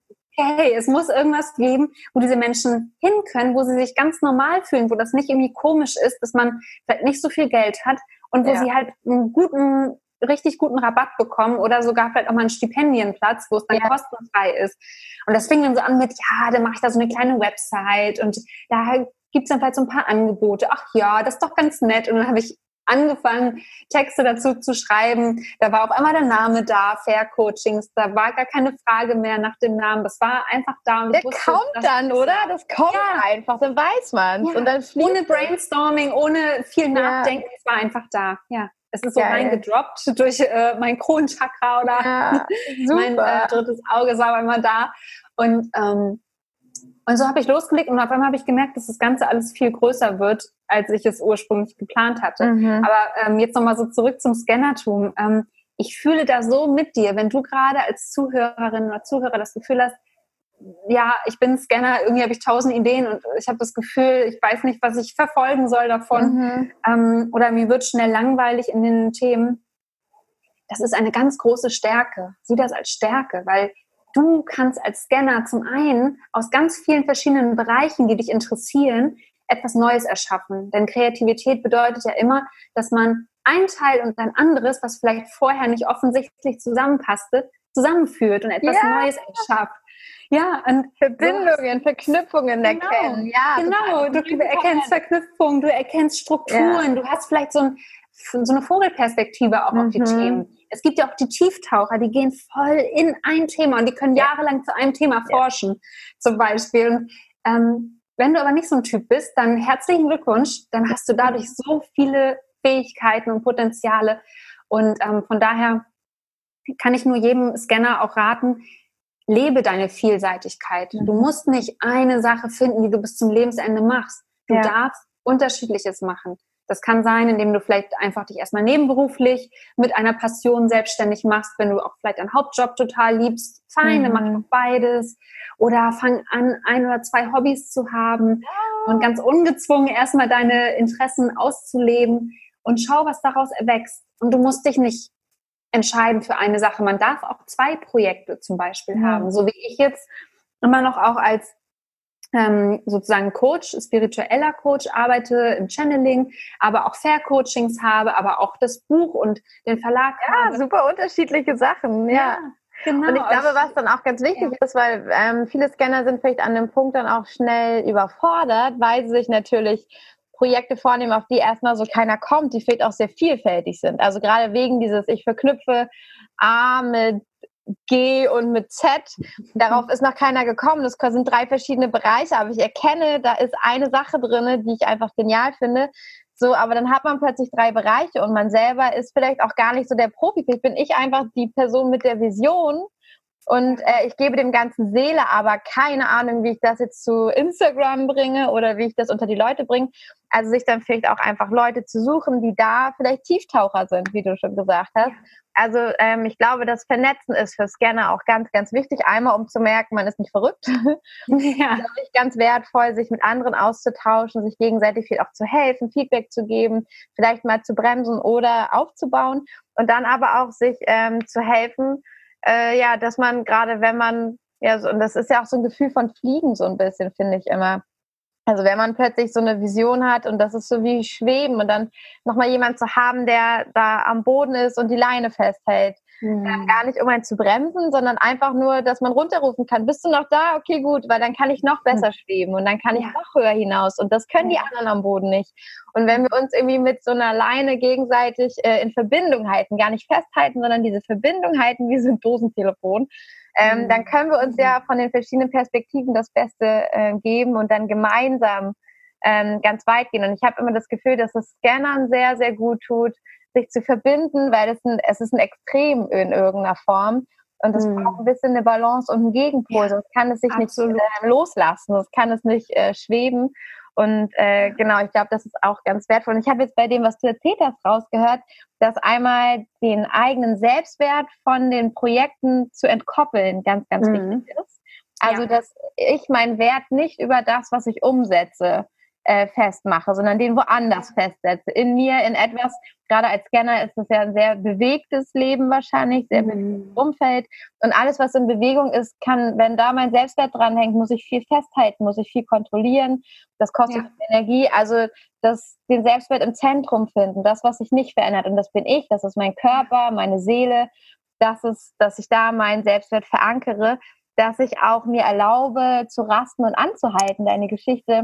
hey, es muss irgendwas geben, wo diese Menschen hin können, wo sie sich ganz normal fühlen, wo das nicht irgendwie komisch ist, dass man vielleicht nicht so viel Geld hat und wo ja. sie halt einen guten richtig guten Rabatt bekommen oder sogar vielleicht auch mal einen Stipendienplatz, wo es dann ja. kostenfrei ist. Und das fing dann so an mit, ja, dann mache ich da so eine kleine Website und da gibt es dann vielleicht so ein paar Angebote. Ach ja, das ist doch ganz nett. Und dann habe ich angefangen, Texte dazu zu schreiben. Da war auf einmal der Name da, Fair Coachings. Da war gar keine Frage mehr nach dem Namen. Das war einfach da. Und der wusste, kommt dann, oder? Das kommt ja. einfach, dann weiß man ja. Und dann ohne Brainstorming, ohne viel Nachdenken, es war einfach da. Ja. Es ist so Geil. reingedroppt durch äh, mein Kronenchakra oder ja, mein äh, drittes Auge aber immer da. Und, ähm, und so habe ich losgelegt und auf einmal habe ich gemerkt, dass das Ganze alles viel größer wird, als ich es ursprünglich geplant hatte. Mhm. Aber ähm, jetzt nochmal so zurück zum Scannertum. Ähm, ich fühle da so mit dir, wenn du gerade als Zuhörerin oder Zuhörer das Gefühl hast, ja, ich bin Scanner, irgendwie habe ich tausend Ideen und ich habe das Gefühl, ich weiß nicht, was ich verfolgen soll davon. Mhm. Ähm, oder mir wird schnell langweilig in den Themen. Das ist eine ganz große Stärke. Sieh das als Stärke, weil du kannst als Scanner zum einen aus ganz vielen verschiedenen Bereichen, die dich interessieren, etwas Neues erschaffen. Denn Kreativität bedeutet ja immer, dass man ein Teil und ein anderes, was vielleicht vorher nicht offensichtlich zusammenpasste, zusammenführt und etwas ja. Neues erschafft. Ja, und Verbindungen, Verknüpfungen genau, erkennen. Ja, genau. Du erkennst Verknüpfungen, du erkennst Strukturen, ja. du hast vielleicht so, ein, so eine Vogelperspektive auch mhm. auf die mhm. Themen. Es gibt ja auch die Tieftaucher, die gehen voll in ein Thema und die können jahrelang zu einem Thema forschen, zum Beispiel. Und, ähm, wenn du aber nicht so ein Typ bist, dann herzlichen Glückwunsch, dann hast du dadurch so viele Fähigkeiten und Potenziale. Und ähm, von daher kann ich nur jedem Scanner auch raten, lebe deine Vielseitigkeit. Du mhm. musst nicht eine Sache finden, die du bis zum Lebensende machst. Du ja. darfst unterschiedliches machen. Das kann sein, indem du vielleicht einfach dich erstmal nebenberuflich mit einer Passion selbstständig machst, wenn du auch vielleicht einen Hauptjob total liebst. Fein, mhm. dann mach doch beides. Oder fang an, ein oder zwei Hobbys zu haben und ganz ungezwungen erstmal deine Interessen auszuleben und schau, was daraus erwächst. Und du musst dich nicht entscheiden für eine Sache. Man darf auch zwei Projekte zum Beispiel mhm. haben, so wie ich jetzt immer noch auch als ähm, sozusagen Coach, spiritueller Coach arbeite im Channeling, aber auch Fair Coachings habe, aber auch das Buch und den Verlag. Ja, habe. super unterschiedliche Sachen, ja. ja. Genau. Und ich glaube, was dann auch ganz wichtig ja. ist, weil ähm, viele Scanner sind vielleicht an dem Punkt dann auch schnell überfordert, weil sie sich natürlich Projekte vornehmen, auf die erstmal so keiner kommt, die vielleicht auch sehr vielfältig sind. Also gerade wegen dieses, ich verknüpfe A mit G und mit Z. Darauf ist noch keiner gekommen. Das sind drei verschiedene Bereiche, aber ich erkenne, da ist eine Sache drin, die ich einfach genial finde. So, aber dann hat man plötzlich drei Bereiche und man selber ist vielleicht auch gar nicht so der Profi. Vielleicht bin ich einfach die Person mit der Vision und äh, ich gebe dem Ganzen Seele, aber keine Ahnung, wie ich das jetzt zu Instagram bringe oder wie ich das unter die Leute bringe. Also sich dann vielleicht auch einfach Leute zu suchen, die da vielleicht Tieftaucher sind, wie du schon gesagt hast. Also ähm, ich glaube, das Vernetzen ist für Scanner auch ganz, ganz wichtig. Einmal, um zu merken, man ist nicht verrückt. Ja. Das ist ganz wertvoll, sich mit anderen auszutauschen, sich gegenseitig viel auch zu helfen, Feedback zu geben, vielleicht mal zu bremsen oder aufzubauen und dann aber auch sich ähm, zu helfen, äh, ja, dass man gerade, wenn man, ja, so, und das ist ja auch so ein Gefühl von Fliegen so ein bisschen, finde ich immer. Also wenn man plötzlich so eine Vision hat und das ist so wie Schweben und dann nochmal jemand zu haben, der da am Boden ist und die Leine festhält. Mhm. gar nicht, um einen zu bremsen, sondern einfach nur, dass man runterrufen kann. Bist du noch da? Okay, gut, weil dann kann ich noch besser mhm. schweben und dann kann ich noch höher hinaus und das können die anderen am Boden nicht. Und wenn wir uns irgendwie mit so einer Leine gegenseitig äh, in Verbindung halten, gar nicht festhalten, sondern diese Verbindung halten wie so ein Dosentelefon, ähm, mhm. dann können wir uns ja von den verschiedenen Perspektiven das Beste äh, geben und dann gemeinsam ähm, ganz weit gehen. Und ich habe immer das Gefühl, dass es Scannern sehr, sehr gut tut, sich zu verbinden, weil es, ein, es ist ein Extrem in irgendeiner Form. Und es mhm. braucht ein bisschen eine Balance und einen Gegenpol, ja, sonst kann es sich absolut. nicht äh, loslassen, sonst kann es nicht äh, schweben. Und äh, genau, ich glaube, das ist auch ganz wertvoll. Und ich habe jetzt bei dem, was du erzählt hast, rausgehört, dass einmal den eigenen Selbstwert von den Projekten zu entkoppeln ganz, ganz mhm. wichtig ist. Also, ja. dass ich meinen Wert nicht über das, was ich umsetze, äh, festmache, sondern den woanders festsetze. In mir, in etwas, gerade als Scanner ist es ja ein sehr bewegtes Leben wahrscheinlich, sehr mhm. Umfeld. Und alles, was in Bewegung ist, kann, wenn da mein Selbstwert dranhängt, muss ich viel festhalten, muss ich viel kontrollieren. Das kostet ja. Energie. Also das, den Selbstwert im Zentrum finden, das, was sich nicht verändert. Und das bin ich, das ist mein Körper, meine Seele. Das ist, dass ich da meinen Selbstwert verankere, dass ich auch mir erlaube, zu rasten und anzuhalten. Deine Geschichte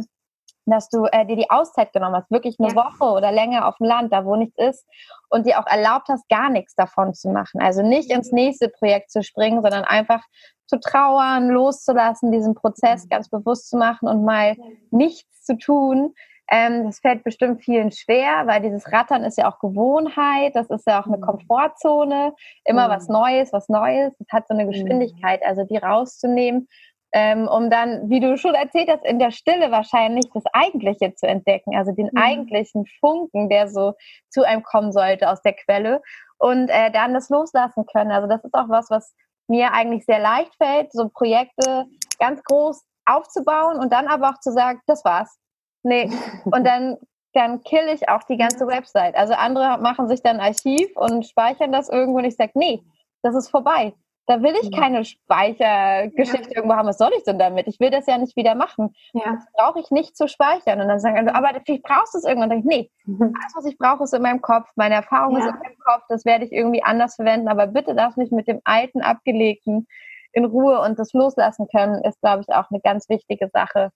dass du äh, dir die Auszeit genommen hast, wirklich eine ja. Woche oder länger auf dem Land, da wo nichts ist, und dir auch erlaubt hast, gar nichts davon zu machen. Also nicht ins nächste Projekt zu springen, sondern einfach zu trauern, loszulassen, diesen Prozess mhm. ganz bewusst zu machen und mal nichts zu tun. Ähm, das fällt bestimmt vielen schwer, weil dieses Rattern ist ja auch Gewohnheit, das ist ja auch eine mhm. Komfortzone, immer was mhm. Neues, was Neues, das hat so eine Geschwindigkeit, also die rauszunehmen ähm, um dann, wie du schon erzählt hast, in der Stille wahrscheinlich das Eigentliche zu entdecken, also den mhm. eigentlichen Funken, der so zu einem kommen sollte aus der Quelle und äh, dann das loslassen können. Also das ist auch was, was mir eigentlich sehr leicht fällt, so Projekte ganz groß aufzubauen und dann aber auch zu sagen, das war's. Nee. Und dann dann kill ich auch die ganze Website. Also andere machen sich dann Archiv und speichern das irgendwo und ich sage, nee, das ist vorbei. Da will ich keine Speichergeschichte ja. irgendwo haben. Was soll ich denn damit? Ich will das ja nicht wieder machen. Ja. Das brauche ich nicht zu speichern. Und dann sagen alle, aber vielleicht brauchst du es irgendwann. Und dann denke ich, nee, mhm. alles, was ich brauche, ist in meinem Kopf. Meine Erfahrung ja. ist in meinem Kopf. Das werde ich irgendwie anders verwenden. Aber bitte darf nicht mit dem alten, abgelegten in Ruhe und das loslassen können, ist, glaube ich, auch eine ganz wichtige Sache.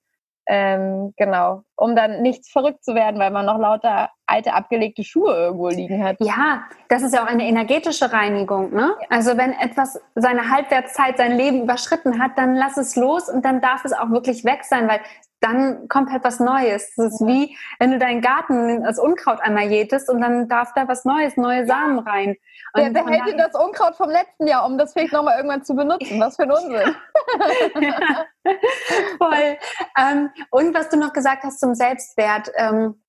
Ähm, genau, um dann nichts verrückt zu werden, weil man noch lauter alte abgelegte Schuhe irgendwo liegen hat. Ja, das ist ja auch eine energetische Reinigung. Ne? Ja. Also wenn etwas seine Halbwertszeit, sein Leben überschritten hat, dann lass es los und dann darf es auch wirklich weg sein, weil dann kommt halt was Neues. Das ist wie, wenn du deinen Garten als Unkraut einmal jätest und dann darf da was Neues, neue Samen rein. Und Wer behält dir das Unkraut vom letzten Jahr, um das vielleicht nochmal irgendwann zu benutzen? Was für ein Unsinn. ja, voll. Ähm, und was du noch gesagt hast zum Selbstwert, ähm,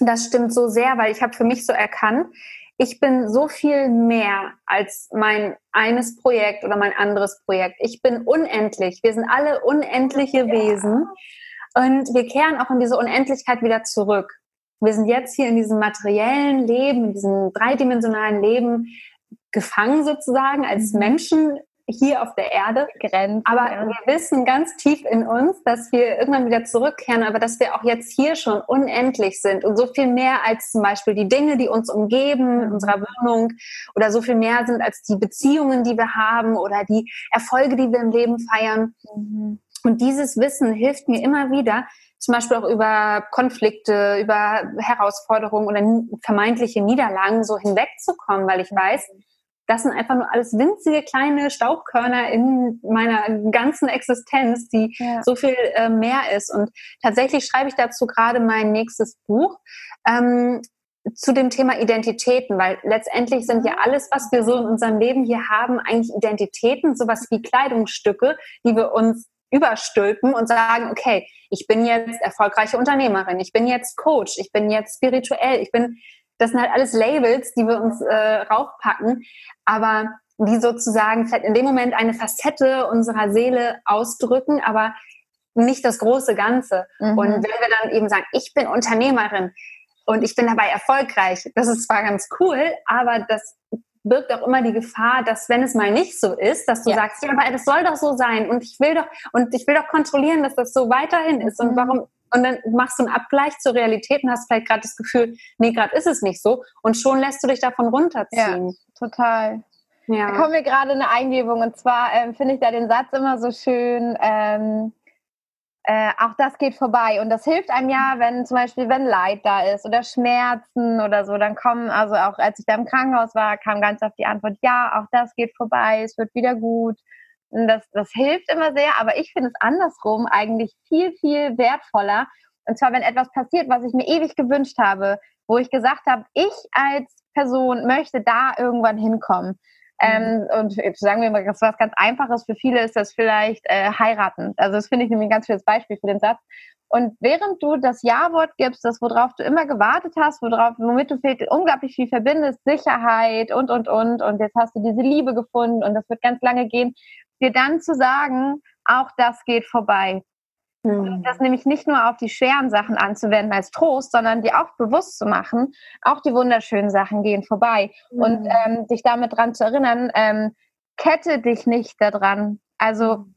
das stimmt so sehr, weil ich habe für mich so erkannt, ich bin so viel mehr als mein eines Projekt oder mein anderes Projekt. Ich bin unendlich. Wir sind alle unendliche Wesen. Und wir kehren auch in diese Unendlichkeit wieder zurück. Wir sind jetzt hier in diesem materiellen Leben, in diesem dreidimensionalen Leben gefangen sozusagen als mhm. Menschen hier auf der Erde. Grenzt, aber ja. wir wissen ganz tief in uns, dass wir irgendwann wieder zurückkehren, aber dass wir auch jetzt hier schon unendlich sind und so viel mehr als zum Beispiel die Dinge, die uns umgeben in unserer Wohnung oder so viel mehr sind als die Beziehungen, die wir haben oder die Erfolge, die wir im Leben feiern. Mhm. Und dieses Wissen hilft mir immer wieder, zum Beispiel auch über Konflikte, über Herausforderungen oder vermeintliche Niederlagen so hinwegzukommen, weil ich weiß, das sind einfach nur alles winzige kleine Staubkörner in meiner ganzen Existenz, die ja. so viel äh, mehr ist. Und tatsächlich schreibe ich dazu gerade mein nächstes Buch. Ähm, zu dem Thema Identitäten, weil letztendlich sind ja alles, was wir so in unserem Leben hier haben, eigentlich Identitäten, sowas wie Kleidungsstücke, die wir uns überstülpen und sagen, okay, ich bin jetzt erfolgreiche Unternehmerin, ich bin jetzt Coach, ich bin jetzt spirituell, ich bin, das sind halt alles Labels, die wir uns äh, raufpacken, aber die sozusagen vielleicht in dem Moment eine Facette unserer Seele ausdrücken, aber nicht das große Ganze. Mhm. Und wenn wir dann eben sagen, ich bin Unternehmerin und ich bin dabei erfolgreich, das ist zwar ganz cool, aber das birgt auch immer die Gefahr, dass wenn es mal nicht so ist, dass du ja. sagst, ja, aber das soll doch so sein und ich will doch und ich will doch kontrollieren, dass das so weiterhin ist und mhm. warum und dann machst du einen Abgleich zur Realität und hast vielleicht gerade das Gefühl, nee, gerade ist es nicht so und schon lässt du dich davon runterziehen. Ja, total. Ja. Da kommt mir gerade eine Eingebung und zwar ähm, finde ich da den Satz immer so schön, ähm, äh, auch das geht vorbei. Und das hilft einem ja, wenn zum Beispiel, wenn Leid da ist oder Schmerzen oder so, dann kommen, also auch als ich da im Krankenhaus war, kam ganz oft die Antwort, ja, auch das geht vorbei, es wird wieder gut. Das, das hilft immer sehr, aber ich finde es andersrum eigentlich viel, viel wertvoller. Und zwar, wenn etwas passiert, was ich mir ewig gewünscht habe, wo ich gesagt habe, ich als Person möchte da irgendwann hinkommen. Ähm, mhm. und sagen wir mal, das was ganz Einfaches für viele ist das vielleicht äh, heiraten. Also das finde ich nämlich ein ganz schönes Beispiel für den Satz. Und während du das Ja-Wort gibst, das worauf du immer gewartet hast, worauf, womit du unglaublich viel verbindest, Sicherheit und und und und jetzt hast du diese Liebe gefunden und das wird ganz lange gehen, dir dann zu sagen, auch das geht vorbei. Mhm. Das nämlich nicht nur auf die schweren Sachen anzuwenden als Trost, sondern dir auch bewusst zu machen, auch die wunderschönen Sachen gehen vorbei. Mhm. Und ähm, dich damit dran zu erinnern, ähm, kette dich nicht daran. Also mhm.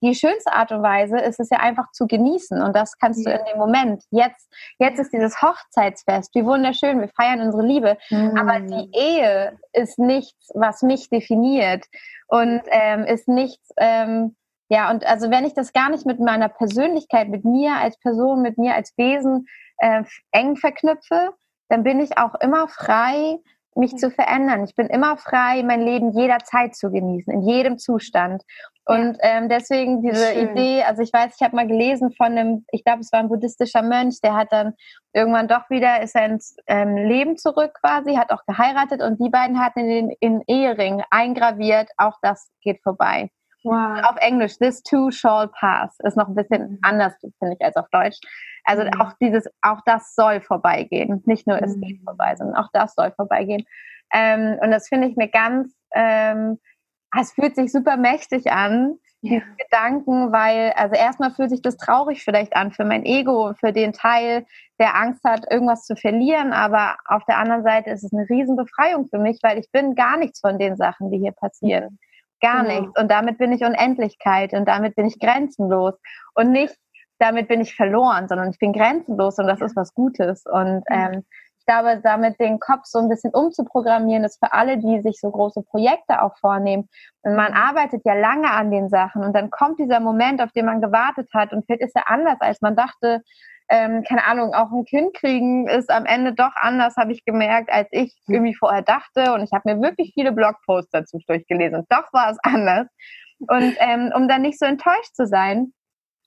Die schönste Art und Weise ist es ja einfach zu genießen und das kannst ja. du in dem Moment. Jetzt, jetzt ist dieses Hochzeitsfest, wie wunderschön, wir feiern unsere Liebe, mhm. aber die Ehe ist nichts, was mich definiert und ähm, ist nichts, ähm, Ja, und also wenn ich das gar nicht mit meiner Persönlichkeit, mit mir als Person, mit mir als Wesen äh, eng verknüpfe, dann bin ich auch immer frei, mich zu verändern. Ich bin immer frei, mein Leben jederzeit zu genießen, in jedem Zustand. Und ähm, deswegen diese Schön. Idee, also ich weiß, ich habe mal gelesen von einem, ich glaube, es war ein buddhistischer Mönch, der hat dann irgendwann doch wieder, ist er ins ähm, Leben zurück quasi, hat auch geheiratet und die beiden hatten in den in Ehering eingraviert, auch das geht vorbei. Wow. Auf Englisch, this too shall pass, ist noch ein bisschen mhm. anders, finde ich, als auf Deutsch. Also mhm. auch dieses, auch das soll vorbeigehen. Nicht nur es geht mhm. vorbei, sondern auch das soll vorbeigehen. Ähm, und das finde ich mir ganz, ähm, es fühlt sich super mächtig an, ja. diese Gedanken, weil, also erstmal fühlt sich das traurig vielleicht an für mein Ego, für den Teil, der Angst hat, irgendwas zu verlieren. Aber auf der anderen Seite ist es eine Riesenbefreiung für mich, weil ich bin gar nichts von den Sachen, die hier passieren. Gar genau. nichts. Und damit bin ich Unendlichkeit und damit bin ich grenzenlos. Und nicht damit bin ich verloren, sondern ich bin grenzenlos und das ist was Gutes. Und ähm, ich glaube, damit den Kopf so ein bisschen umzuprogrammieren, ist für alle, die sich so große Projekte auch vornehmen. Und man arbeitet ja lange an den Sachen und dann kommt dieser Moment, auf den man gewartet hat und vielleicht ist er anders, als man dachte. Ähm, keine Ahnung, auch ein Kind kriegen ist am Ende doch anders, habe ich gemerkt, als ich irgendwie vorher dachte. Und ich habe mir wirklich viele Blogposts dazu durchgelesen. Und doch war es anders. Und ähm, um dann nicht so enttäuscht zu sein,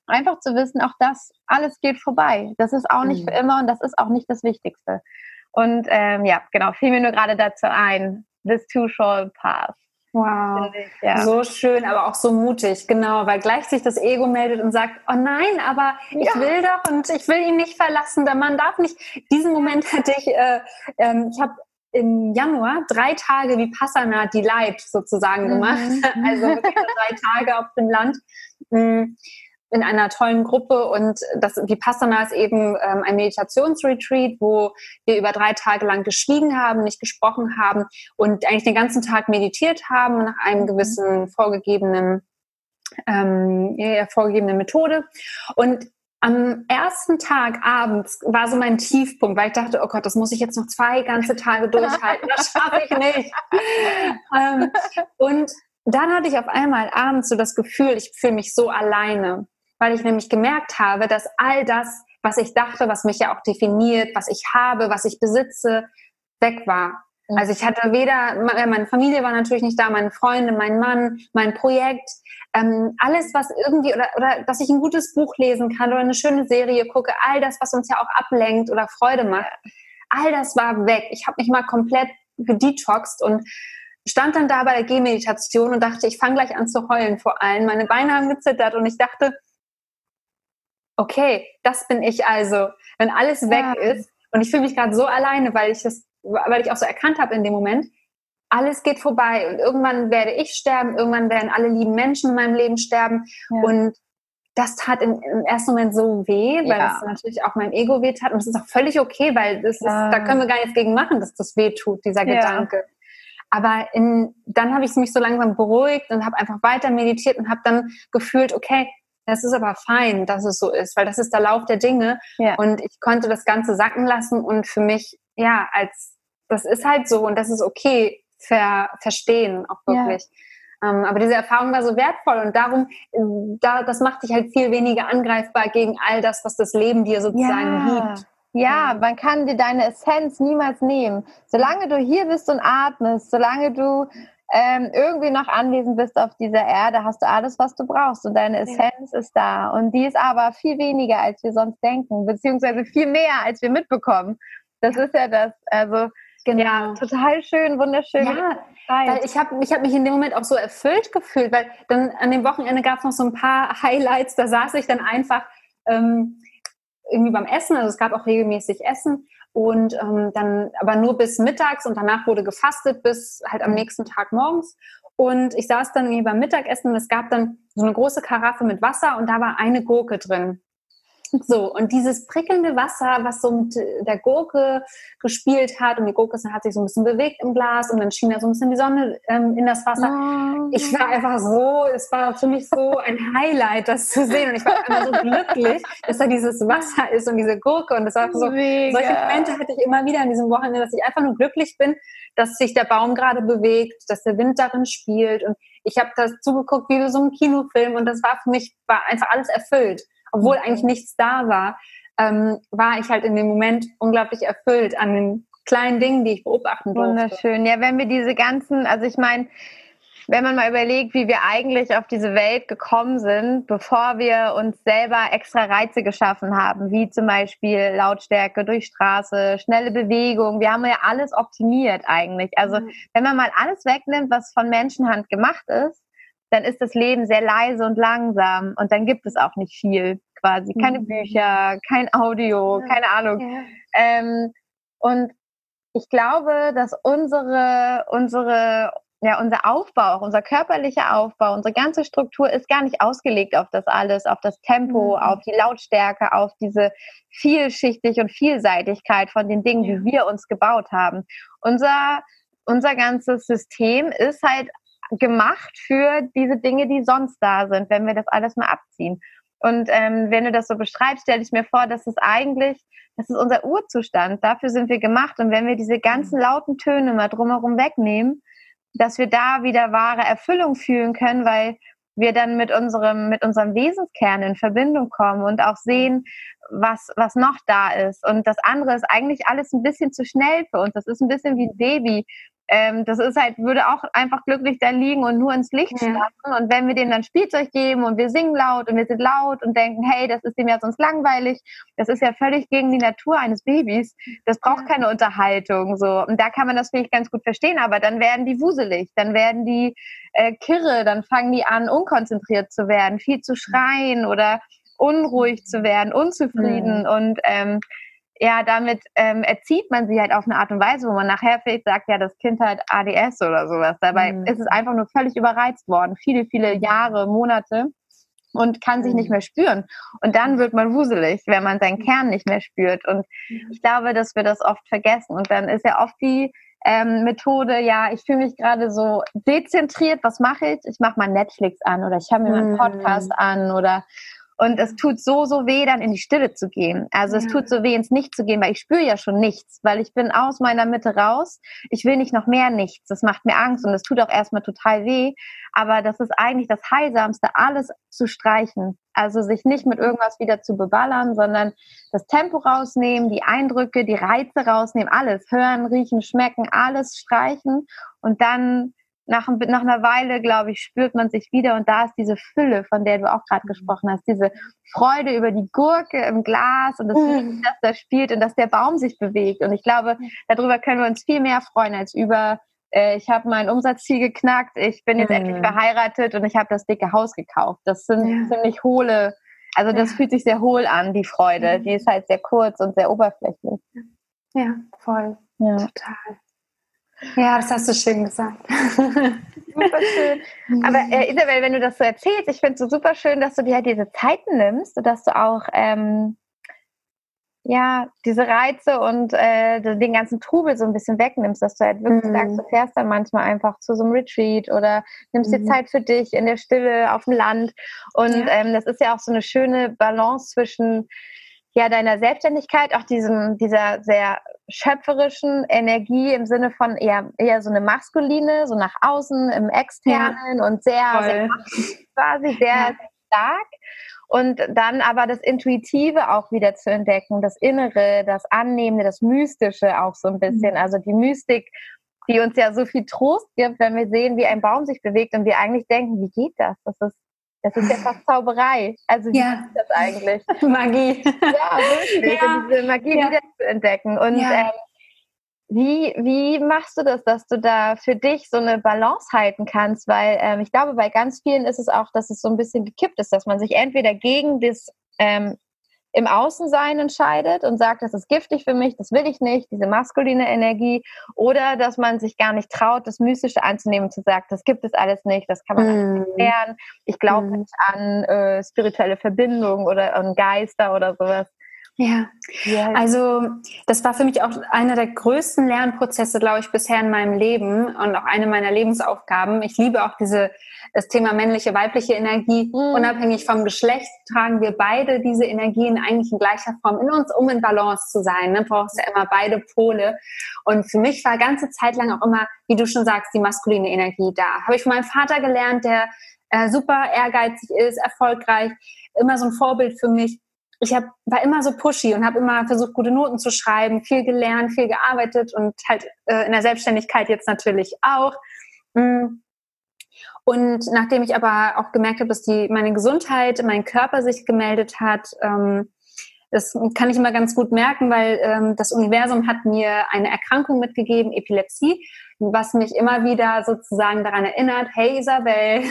einfach zu wissen, auch das, alles geht vorbei. Das ist auch nicht mhm. für immer und das ist auch nicht das Wichtigste. Und ähm, ja, genau, fiel mir nur gerade dazu ein. This too shall pass. Wow, ich, ja. so schön, aber auch so mutig, genau, weil gleich sich das Ego meldet und sagt, oh nein, aber ich ja. will doch und ich will ihn nicht verlassen, der Mann darf nicht. Diesen Moment hatte ich, äh, ähm, ich habe im Januar drei Tage wie Passana die Light sozusagen mhm. gemacht, mhm. also drei Tage auf dem Land. Mhm in einer tollen Gruppe und das Vipassana ist eben ähm, ein Meditationsretreat, wo wir über drei Tage lang geschwiegen haben, nicht gesprochen haben und eigentlich den ganzen Tag meditiert haben nach einem mhm. gewissen vorgegebenen ähm, ja, vorgegebenen Methode und am ersten Tag abends war so mein Tiefpunkt, weil ich dachte, oh Gott, das muss ich jetzt noch zwei ganze Tage durchhalten, das schaffe ich nicht. ähm, und dann hatte ich auf einmal abends so das Gefühl, ich fühle mich so alleine weil ich nämlich gemerkt habe, dass all das, was ich dachte, was mich ja auch definiert, was ich habe, was ich besitze, weg war. Mhm. Also ich hatte weder, meine Familie war natürlich nicht da, meine Freunde, mein Mann, mein Projekt, ähm, alles, was irgendwie, oder, oder dass ich ein gutes Buch lesen kann oder eine schöne Serie gucke, all das, was uns ja auch ablenkt oder Freude macht, all das war weg. Ich habe mich mal komplett gedetoxed und stand dann da bei der Gehmeditation und dachte, ich fange gleich an zu heulen vor allen. Meine Beine haben gezittert und ich dachte, okay, das bin ich also. Wenn alles ja. weg ist und ich fühle mich gerade so alleine, weil ich das, weil ich auch so erkannt habe in dem Moment, alles geht vorbei und irgendwann werde ich sterben, irgendwann werden alle lieben Menschen in meinem Leben sterben ja. und das tat im, im, ersten Moment so weh, weil ja. es natürlich auch meinem Ego weh tat und es ist auch völlig okay, weil das ist, da können wir gar nichts gegen machen, dass das weh tut, dieser Gedanke. Aber in, dann habe ich mich so langsam beruhigt und habe einfach weiter meditiert und habe dann gefühlt, okay, das ist aber fein, dass es so ist, weil das ist der Lauf der Dinge. Ja. Und ich konnte das Ganze sacken lassen und für mich, ja, als das ist halt so und das ist okay, ver, verstehen auch wirklich. Ja. Ähm, aber diese Erfahrung war so wertvoll und darum, da, das macht dich halt viel weniger angreifbar gegen all das, was das Leben dir sozusagen ja. gibt. Ja, man kann dir deine Essenz niemals nehmen. Solange du hier bist und atmest, solange du ähm, irgendwie noch anwesend bist auf dieser Erde, hast du alles, was du brauchst und deine Essenz ja. ist da. Und die ist aber viel weniger, als wir sonst denken, beziehungsweise viel mehr, als wir mitbekommen. Das ja. ist ja das. Also Genau. Ja, total schön, wunderschön. Ja, weil ich habe ich hab mich in dem Moment auch so erfüllt gefühlt, weil dann an dem Wochenende gab es noch so ein paar Highlights, da saß ich dann einfach ähm, irgendwie beim Essen, also es gab auch regelmäßig Essen und ähm, dann aber nur bis mittags und danach wurde gefastet bis halt am nächsten Tag morgens. Und ich saß dann irgendwie beim Mittagessen und es gab dann so eine große Karaffe mit Wasser und da war eine Gurke drin. So, und dieses prickelnde Wasser, was so mit der Gurke gespielt hat, und die Gurke hat sich so ein bisschen bewegt im Glas und dann schien da so ein bisschen die Sonne ähm, in das Wasser. Oh. Ich war einfach so, es war für mich so ein Highlight, das zu sehen. Und ich war einfach so glücklich, dass da dieses Wasser ist und diese Gurke. Und das war so, Mega. solche Momente hatte ich immer wieder an diesem Wochenende, dass ich einfach nur glücklich bin, dass sich der Baum gerade bewegt, dass der Wind darin spielt. Und ich habe das zugeguckt wie so ein Kinofilm und das war für mich, war einfach alles erfüllt obwohl mhm. eigentlich nichts da war, ähm, war ich halt in dem Moment unglaublich erfüllt an den kleinen Dingen, die ich beobachten durfte. Wunderschön. Ja, wenn wir diese ganzen, also ich meine, wenn man mal überlegt, wie wir eigentlich auf diese Welt gekommen sind, bevor wir uns selber extra Reize geschaffen haben, wie zum Beispiel Lautstärke durch Straße, schnelle Bewegung, wir haben ja alles optimiert eigentlich. Also mhm. wenn man mal alles wegnimmt, was von Menschenhand gemacht ist, dann ist das Leben sehr leise und langsam und dann gibt es auch nicht viel quasi. Keine mhm. Bücher, kein Audio, ja. keine Ahnung. Ja. Ähm, und ich glaube, dass unsere, unsere, ja, unser Aufbau, auch unser körperlicher Aufbau, unsere ganze Struktur ist gar nicht ausgelegt auf das alles, auf das Tempo, mhm. auf die Lautstärke, auf diese Vielschichtig und Vielseitigkeit von den Dingen, ja. die wir uns gebaut haben. Unser, unser ganzes System ist halt gemacht für diese Dinge, die sonst da sind, wenn wir das alles mal abziehen. Und ähm, wenn du das so beschreibst, stelle ich mir vor, dass es eigentlich, das ist unser Urzustand, dafür sind wir gemacht. Und wenn wir diese ganzen mhm. lauten Töne mal drumherum wegnehmen, dass wir da wieder wahre Erfüllung fühlen können, weil wir dann mit unserem, mit unserem Wesenskern in Verbindung kommen und auch sehen, was, was noch da ist. Und das andere ist eigentlich alles ein bisschen zu schnell für uns. Das ist ein bisschen wie ein Baby ähm, das ist halt, würde auch einfach glücklich da liegen und nur ins Licht ja. starten. Und wenn wir denen dann Spielzeug geben und wir singen laut und wir sind laut und denken, hey, das ist dem ja sonst langweilig, das ist ja völlig gegen die Natur eines Babys. Das braucht ja. keine Unterhaltung. So. Und da kann man das vielleicht ganz gut verstehen, aber dann werden die wuselig, dann werden die äh, kirre, dann fangen die an, unkonzentriert zu werden, viel zu schreien oder unruhig zu werden, unzufrieden. Mhm. Und ähm, ja, damit ähm, erzieht man sie halt auf eine Art und Weise, wo man nachher vielleicht sagt, ja, das Kind hat ADS oder sowas. Dabei mhm. ist es einfach nur völlig überreizt worden, viele, viele Jahre, Monate und kann sich nicht mhm. mehr spüren. Und dann wird man wuselig, wenn man seinen Kern nicht mehr spürt. Und ich glaube, dass wir das oft vergessen. Und dann ist ja oft die ähm, Methode, ja, ich fühle mich gerade so dezentriert, was mache ich? Ich mache mal Netflix an oder ich habe mir mal einen mhm. Podcast an oder und es tut so, so weh, dann in die Stille zu gehen. Also ja. es tut so weh, ins Nicht zu gehen, weil ich spüre ja schon nichts, weil ich bin aus meiner Mitte raus. Ich will nicht noch mehr nichts. Das macht mir Angst und es tut auch erstmal total weh. Aber das ist eigentlich das Heilsamste, alles zu streichen. Also sich nicht mit irgendwas wieder zu beballern, sondern das Tempo rausnehmen, die Eindrücke, die Reize rausnehmen, alles hören, riechen, schmecken, alles streichen und dann nach, nach einer Weile, glaube ich, spürt man sich wieder und da ist diese Fülle, von der du auch gerade mhm. gesprochen hast, diese Freude über die Gurke im Glas und das Licht, mhm. das da spielt und dass der Baum sich bewegt. Und ich glaube, darüber können wir uns viel mehr freuen als über, äh, ich habe mein Umsatzziel geknackt, ich bin jetzt mhm. endlich verheiratet und ich habe das dicke Haus gekauft. Das sind ja. ziemlich hohle, also das ja. fühlt sich sehr hohl an, die Freude. Mhm. Die ist halt sehr kurz und sehr oberflächlich. Ja, voll. Ja. Total. Ja, das hast du schön gesagt. super schön. Aber äh, Isabel, wenn du das so erzählst, ich finde es so super schön, dass du dir halt diese Zeiten nimmst und dass du auch ähm, ja diese Reize und äh, den ganzen Trubel so ein bisschen wegnimmst, dass du halt wirklich mhm. sagst, du fährst dann manchmal einfach zu so einem Retreat oder nimmst mhm. dir Zeit für dich in der Stille auf dem Land. Und ja. ähm, das ist ja auch so eine schöne Balance zwischen ja, deiner Selbstständigkeit, auch diesem, dieser sehr schöpferischen Energie im Sinne von eher, eher so eine maskuline, so nach außen, im externen ja. und sehr, sehr quasi sehr, ja. sehr stark. Und dann aber das Intuitive auch wieder zu entdecken, das Innere, das Annehmende, das Mystische auch so ein bisschen. Mhm. Also die Mystik, die uns ja so viel Trost gibt, wenn wir sehen, wie ein Baum sich bewegt und wir eigentlich denken, wie geht das? Das ist das ist ja fast Zauberei. Also wie ja. ist das eigentlich? Magie. Ja, wirklich. Ja. Diese Magie ja. wieder zu entdecken. Und ja. ähm, wie, wie machst du das, dass du da für dich so eine Balance halten kannst? Weil ähm, ich glaube, bei ganz vielen ist es auch, dass es so ein bisschen gekippt ist, dass man sich entweder gegen das ähm, im Außensein entscheidet und sagt, das ist giftig für mich, das will ich nicht, diese maskuline Energie, oder dass man sich gar nicht traut, das Mystische anzunehmen und zu sagen, das gibt es alles nicht, das kann man mm. nicht lernen, ich glaube mm. nicht an äh, spirituelle Verbindungen oder an Geister oder sowas. Ja, yes. also das war für mich auch einer der größten Lernprozesse, glaube ich, bisher in meinem Leben und auch eine meiner Lebensaufgaben. Ich liebe auch diese das Thema männliche, weibliche Energie. Mhm. Unabhängig vom Geschlecht tragen wir beide diese Energien eigentlich in gleicher Form in uns, um in Balance zu sein. Ne? Brauchst ja immer beide Pole. Und für mich war ganze Zeit lang auch immer, wie du schon sagst, die maskuline Energie da. Habe ich von meinem Vater gelernt, der äh, super ehrgeizig ist, erfolgreich, immer so ein Vorbild für mich ich hab, war immer so pushy und habe immer versucht, gute Noten zu schreiben, viel gelernt, viel gearbeitet und halt äh, in der Selbstständigkeit jetzt natürlich auch. Mm. Und nachdem ich aber auch gemerkt habe, dass die, meine Gesundheit, mein Körper sich gemeldet hat, ähm, das kann ich immer ganz gut merken, weil ähm, das Universum hat mir eine Erkrankung mitgegeben, Epilepsie, was mich immer wieder sozusagen daran erinnert, hey Isabel,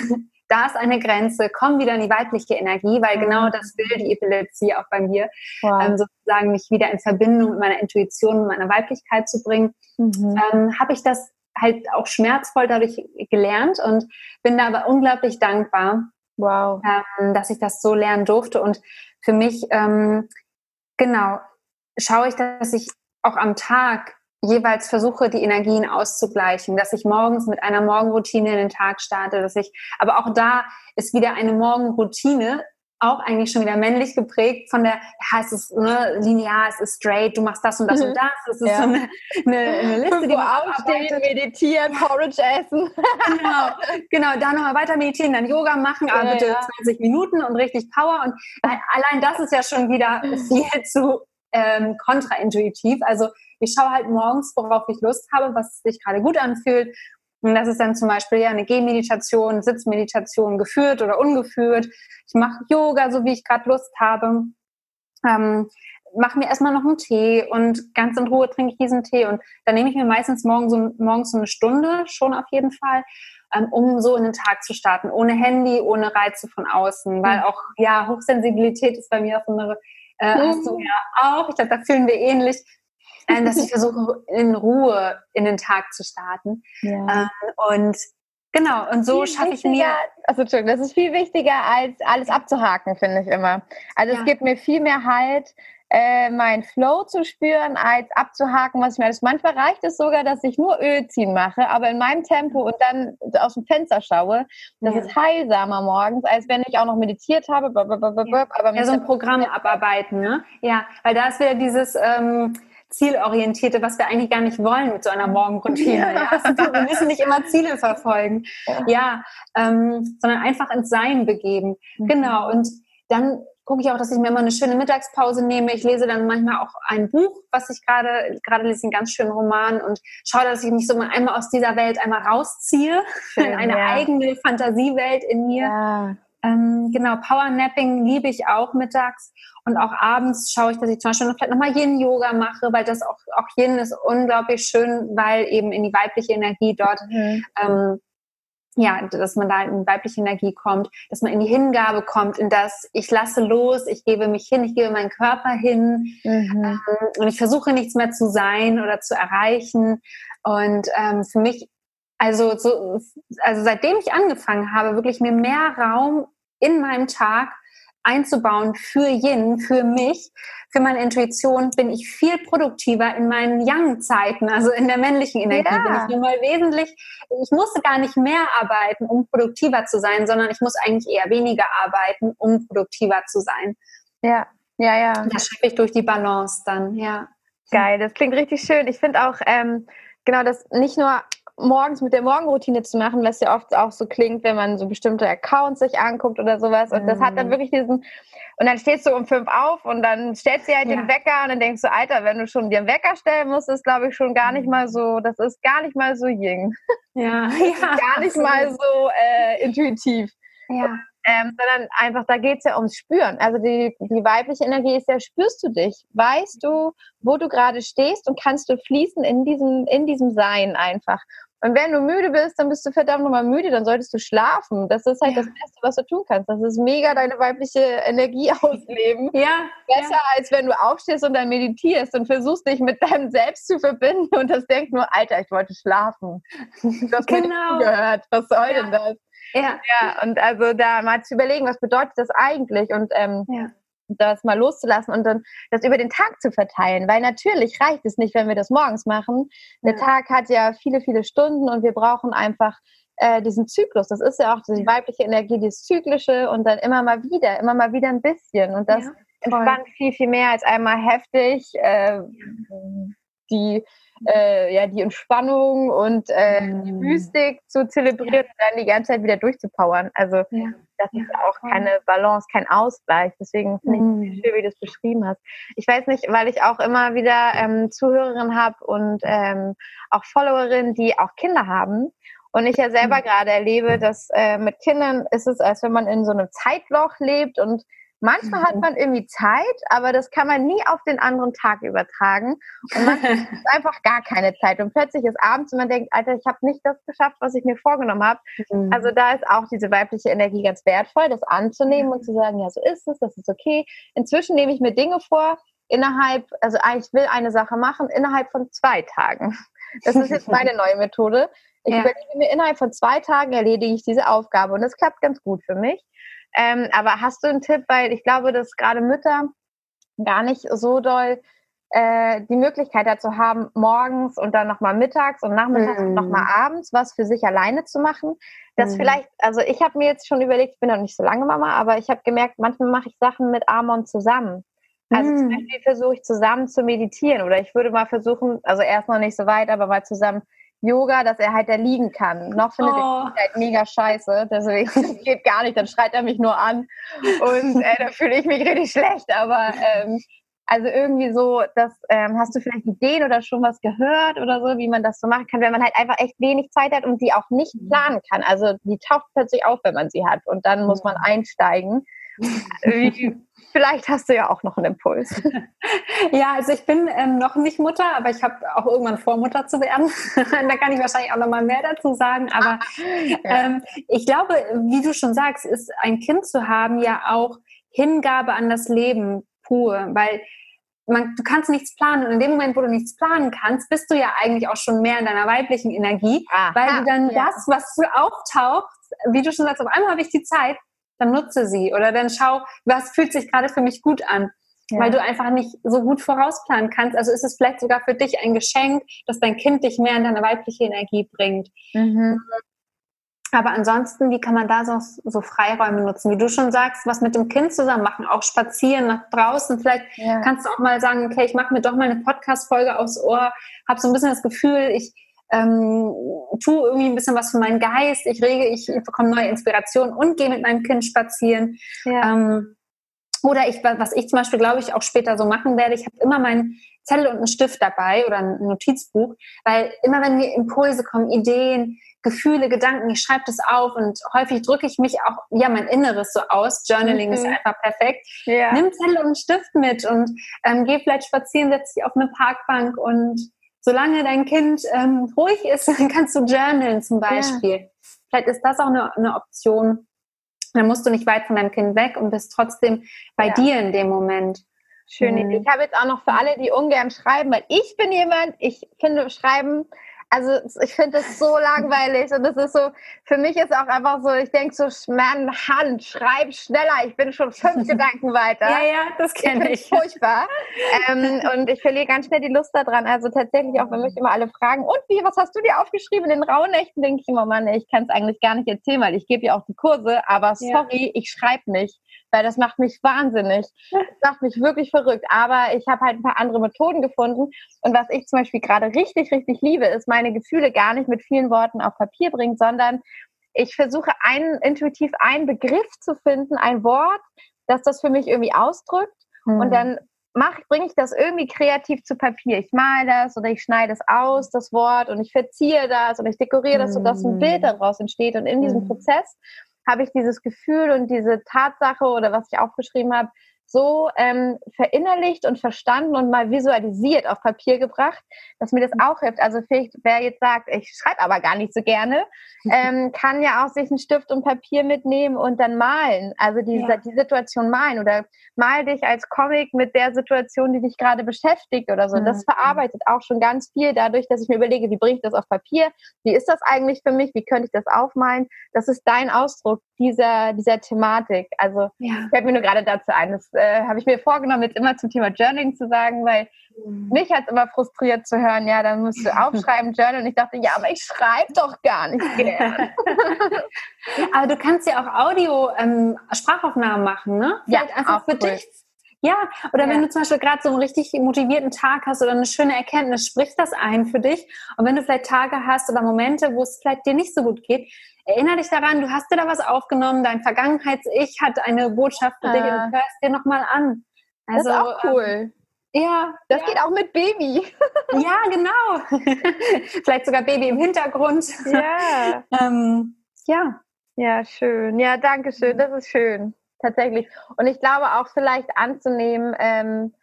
da ist eine Grenze, komm wieder in die weibliche Energie, weil genau mhm. das will die Epilepsie auch bei mir, wow. ähm, sozusagen mich wieder in Verbindung mit meiner Intuition, mit meiner Weiblichkeit zu bringen. Mhm. Ähm, Habe ich das halt auch schmerzvoll dadurch gelernt und bin da aber unglaublich dankbar, wow. ähm, dass ich das so lernen durfte. Und für mich, ähm, genau, schaue ich, dass ich auch am Tag jeweils versuche, die Energien auszugleichen, dass ich morgens mit einer Morgenroutine in den Tag starte, dass ich, aber auch da ist wieder eine Morgenroutine, auch eigentlich schon wieder männlich geprägt von der, ja, es ist ne, linear, es ist straight, du machst das und das mhm. und das. Es ist ja. so eine, eine, eine Liste, die aufstehen, meditieren, Porridge essen. genau, genau, da nochmal weiter meditieren, dann Yoga machen, aber ja, bitte ja. 20 Minuten und richtig Power. Und allein das ist ja schon wieder viel zu ähm, kontraintuitiv. Also ich schaue halt morgens, worauf ich Lust habe, was sich gerade gut anfühlt. Und das ist dann zum Beispiel ja eine Gehmeditation, Sitzmeditation, geführt oder ungeführt. Ich mache Yoga, so wie ich gerade Lust habe. Ähm, mache mir erstmal noch einen Tee und ganz in Ruhe trinke ich diesen Tee. Und dann nehme ich mir meistens morgens so, morgens so eine Stunde, schon auf jeden Fall, ähm, um so in den Tag zu starten. Ohne Handy, ohne Reize von außen. Weil mhm. auch, ja, Hochsensibilität ist bei mir auch so eine, äh, hast du ja auch. Ich glaube, da fühlen wir ähnlich äh, dass ich versuche, in Ruhe in den Tag zu starten. Ja. Ähm, und Genau, und so schaffe ich mir. Also, Entschuldigung, das ist viel wichtiger, als alles abzuhaken, finde ich immer. Also, ja. es gibt mir viel mehr Halt, äh, meinen Flow zu spüren, als abzuhaken, was ich mir alles. Manchmal reicht es sogar, dass ich nur Öl ziehen mache, aber in meinem Tempo und dann aus dem Fenster schaue. Das ja. ist heilsamer morgens, als wenn ich auch noch meditiert habe. Ja. Aber ja, so ein Programm abarbeiten, ne? Ja, weil da ist wieder dieses. Ähm, Zielorientierte, was wir eigentlich gar nicht wollen mit so einer Morgenroutine. Ja. Also, wir müssen nicht immer Ziele verfolgen, ja, ja ähm, sondern einfach ins Sein begeben. Mhm. Genau. Und dann gucke ich auch, dass ich mir immer eine schöne Mittagspause nehme. Ich lese dann manchmal auch ein Buch, was ich gerade, gerade lese einen ganz schönen Roman und schaue, dass ich mich so mal einmal aus dieser Welt einmal rausziehe Schön, in eine ja. eigene Fantasiewelt in mir. Ja. Ähm, genau, Powernapping liebe ich auch mittags und auch abends schaue ich, dass ich zum Beispiel noch vielleicht nochmal Yin-Yoga mache, weil das auch, auch Yin ist unglaublich schön, weil eben in die weibliche Energie dort, mhm. ähm, ja, dass man da in weibliche Energie kommt, dass man in die Hingabe kommt, in das ich lasse los, ich gebe mich hin, ich gebe meinen Körper hin mhm. ähm, und ich versuche nichts mehr zu sein oder zu erreichen. Und ähm, für mich also, so, also seitdem ich angefangen habe, wirklich mir mehr Raum in meinem Tag einzubauen für Yin, für mich, für meine Intuition, bin ich viel produktiver in meinen Yang-Zeiten, also in der männlichen Energie ja. bin ich nun mal wesentlich, ich musste gar nicht mehr arbeiten, um produktiver zu sein, sondern ich muss eigentlich eher weniger arbeiten, um produktiver zu sein. Ja, ja, ja. Das schaffe ich durch die Balance dann, ja. Geil, das klingt richtig schön. Ich finde auch, ähm, genau, das nicht nur morgens mit der Morgenroutine zu machen, was ja oft auch so klingt, wenn man so bestimmte Accounts sich anguckt oder sowas. Und das hat dann mhm. wirklich diesen, und dann stehst du um fünf auf und dann stellst du halt ja. den Wecker und dann denkst du, Alter, wenn du schon dir einen Wecker stellen musst, ist glaube ich schon gar nicht mhm. mal so, das ist gar nicht mal so ying. Ja, ja gar nicht mal so äh, intuitiv. Ja. ähm, sondern einfach, da geht es ja ums Spüren. Also die, die weibliche Energie ist ja, spürst du dich? Weißt du, wo du gerade stehst und kannst du fließen in diesem, in diesem Sein einfach. Und wenn du müde bist, dann bist du verdammt nochmal müde, dann solltest du schlafen. Das ist halt ja. das Beste, was du tun kannst. Das ist mega deine weibliche Energie ausleben. Ja. Besser ja. als wenn du aufstehst und dann meditierst und versuchst dich mit deinem Selbst zu verbinden und das denkt nur, Alter, ich wollte schlafen. Du hast genau. gehört. Was soll ja. denn das? Ja. ja, und also da mal zu überlegen, was bedeutet das eigentlich? Und ähm, ja das mal loszulassen und dann das über den Tag zu verteilen. Weil natürlich reicht es nicht, wenn wir das morgens machen. Der ja. Tag hat ja viele, viele Stunden und wir brauchen einfach äh, diesen Zyklus. Das ist ja auch die weibliche Energie, dieses Zyklische und dann immer mal wieder, immer mal wieder ein bisschen. Und das ja, entspannt viel, viel mehr als einmal heftig äh, die äh, ja, die Entspannung und äh, die Mystik zu zelebrieren ja. und dann die ganze Zeit wieder durchzupowern. Also ja. Das ist auch keine Balance, kein Ausgleich. Deswegen finde ich schön, wie du es beschrieben hast. Ich weiß nicht, weil ich auch immer wieder ähm, Zuhörerinnen habe und ähm, auch Followerinnen, die auch Kinder haben. Und ich ja selber mm. gerade erlebe, dass äh, mit Kindern ist es, als wenn man in so einem Zeitloch lebt und Manchmal hat mhm. man irgendwie Zeit, aber das kann man nie auf den anderen Tag übertragen. Und manchmal ist einfach gar keine Zeit. Und plötzlich ist abends und man denkt, Alter, ich habe nicht das geschafft, was ich mir vorgenommen habe. Mhm. Also da ist auch diese weibliche Energie ganz wertvoll, das anzunehmen und zu sagen, ja, so ist es, das ist okay. Inzwischen nehme ich mir Dinge vor, innerhalb, also ich will eine Sache machen, innerhalb von zwei Tagen. Das ist jetzt meine neue Methode. Ich ja. überlege mir, innerhalb von zwei Tagen erledige ich diese Aufgabe und das klappt ganz gut für mich. Ähm, aber hast du einen Tipp, weil ich glaube, dass gerade Mütter gar nicht so doll äh, die Möglichkeit dazu haben, morgens und dann nochmal mittags und nachmittags mm. und nochmal abends was für sich alleine zu machen. Das mm. vielleicht, also ich habe mir jetzt schon überlegt, ich bin noch nicht so lange Mama, aber ich habe gemerkt, manchmal mache ich Sachen mit Amon zusammen. Also mm. zum Beispiel versuche ich zusammen zu meditieren oder ich würde mal versuchen, also erst noch nicht so weit, aber mal zusammen Yoga, dass er halt da liegen kann. Noch findet oh. er halt mega scheiße, deswegen das geht gar nicht, dann schreit er mich nur an und äh, da fühle ich mich richtig schlecht, aber ähm, also irgendwie so, das ähm, hast du vielleicht Ideen oder schon was gehört oder so, wie man das so machen kann, wenn man halt einfach echt wenig Zeit hat und die auch nicht mhm. planen kann. Also die taucht plötzlich auf, wenn man sie hat und dann muss man mhm. einsteigen. Wie, Vielleicht hast du ja auch noch einen Impuls. Ja, also ich bin ähm, noch nicht Mutter, aber ich habe auch irgendwann vor, Mutter zu werden. da kann ich wahrscheinlich auch noch mal mehr dazu sagen. Aber ähm, ich glaube, wie du schon sagst, ist ein Kind zu haben ja auch Hingabe an das Leben pur, weil man, du kannst nichts planen und in dem Moment, wo du nichts planen kannst, bist du ja eigentlich auch schon mehr in deiner weiblichen Energie, Aha, weil du dann ja. das, was du auftaucht, wie du schon sagst, auf einmal habe ich die Zeit, dann nutze sie oder dann schau, was fühlt sich gerade für mich gut an. Ja. Weil du einfach nicht so gut vorausplanen kannst. Also ist es vielleicht sogar für dich ein Geschenk, dass dein Kind dich mehr in deine weibliche Energie bringt. Mhm. Aber ansonsten, wie kann man da so, so Freiräume nutzen? Wie du schon sagst, was mit dem Kind zusammen machen, auch spazieren nach draußen. Vielleicht ja. kannst du auch mal sagen, okay, ich mache mir doch mal eine Podcast-Folge aufs Ohr, habe so ein bisschen das Gefühl, ich ähm, tue irgendwie ein bisschen was für meinen Geist, ich rege, ich bekomme neue Inspiration und gehe mit meinem Kind spazieren. Ja. Ähm, oder ich, was ich zum Beispiel, glaube ich, auch später so machen werde, ich habe immer meinen Zettel und einen Stift dabei oder ein Notizbuch, weil immer wenn mir Impulse kommen, Ideen, Gefühle, Gedanken, ich schreibe das auf und häufig drücke ich mich auch, ja, mein Inneres so aus. Journaling mhm. ist einfach perfekt. Ja. Nimm Zettel und einen Stift mit und ähm, geh vielleicht spazieren, setz dich auf eine Parkbank und solange dein Kind ähm, ruhig ist, dann kannst du journalen zum Beispiel. Ja. Vielleicht ist das auch eine, eine Option. Dann musst du nicht weit von deinem Kind weg und bist trotzdem bei ja. dir in dem Moment. Schöne mhm. Idee. Ich habe jetzt auch noch für alle, die ungern schreiben, weil ich bin jemand, ich finde Schreiben also ich finde das so langweilig und das ist so, für mich ist auch einfach so, ich denke so, Mann, Hand, schreib schneller, ich bin schon fünf Gedanken weiter. Ja, ja, das kenne ich. ich. Furchtbar. ähm, und ich verliere ganz schnell die Lust daran. Also tatsächlich auch, wenn mich immer alle fragen, und wie, was hast du dir aufgeschrieben in den Rauhnächten, denke ich immer, Mann, ich kann es eigentlich gar nicht erzählen, weil ich gebe ja auch die Kurse, aber sorry, ja. ich schreibe nicht weil das macht mich wahnsinnig. Das macht mich wirklich verrückt. Aber ich habe halt ein paar andere Methoden gefunden. Und was ich zum Beispiel gerade richtig, richtig liebe, ist meine Gefühle gar nicht mit vielen Worten auf Papier bringen, sondern ich versuche einen, intuitiv einen Begriff zu finden, ein Wort, das das für mich irgendwie ausdrückt. Mhm. Und dann bringe ich das irgendwie kreativ zu Papier. Ich male das oder ich schneide es aus, das Wort, und ich verziehe das oder ich dekoriere das, sodass ein Bild hm. daraus entsteht. Und in diesem hm. Prozess habe ich dieses Gefühl und diese Tatsache oder was ich aufgeschrieben habe, so ähm, verinnerlicht und verstanden und mal visualisiert auf Papier gebracht, dass mir das mhm. auch hilft. Also vielleicht, wer jetzt sagt, ich schreibe aber gar nicht so gerne, ähm, kann ja auch sich einen Stift und Papier mitnehmen und dann malen. Also die, ja. die Situation malen oder mal dich als Comic mit der Situation, die dich gerade beschäftigt oder so. Mhm. Das verarbeitet auch schon ganz viel dadurch, dass ich mir überlege, wie bringe ich das auf Papier? Wie ist das eigentlich für mich? Wie könnte ich das aufmalen? Das ist dein Ausdruck dieser, dieser Thematik. Also ja. fällt mir nur gerade dazu ein. Das äh, habe ich mir vorgenommen, jetzt immer zum Thema Journaling zu sagen, weil mhm. mich hat es immer frustriert zu hören, ja, dann musst du aufschreiben, Journal. Und ich dachte, ja, aber ich schreibe doch gar nicht gern. aber du kannst ja auch Audio, ähm, Sprachaufnahmen machen, ne? Vielleicht ja, einfach für cool. dich ja, oder ja. wenn du zum Beispiel gerade so einen richtig motivierten Tag hast oder eine schöne Erkenntnis, sprich das ein für dich. Und wenn du vielleicht Tage hast oder Momente, wo es vielleicht dir nicht so gut geht, erinnere dich daran, du hast dir da was aufgenommen, dein Vergangenheits-Ich hat eine Botschaft für dich und ah. hörst dir nochmal an. Also, das ist auch ähm, cool. Ähm, ja, das ja. geht auch mit Baby. ja, genau. Vielleicht sogar Baby im Hintergrund. Ja. ähm, ja. Ja, schön. Ja, danke schön. Das ist schön. Tatsächlich. Und ich glaube auch vielleicht anzunehmen, ähm,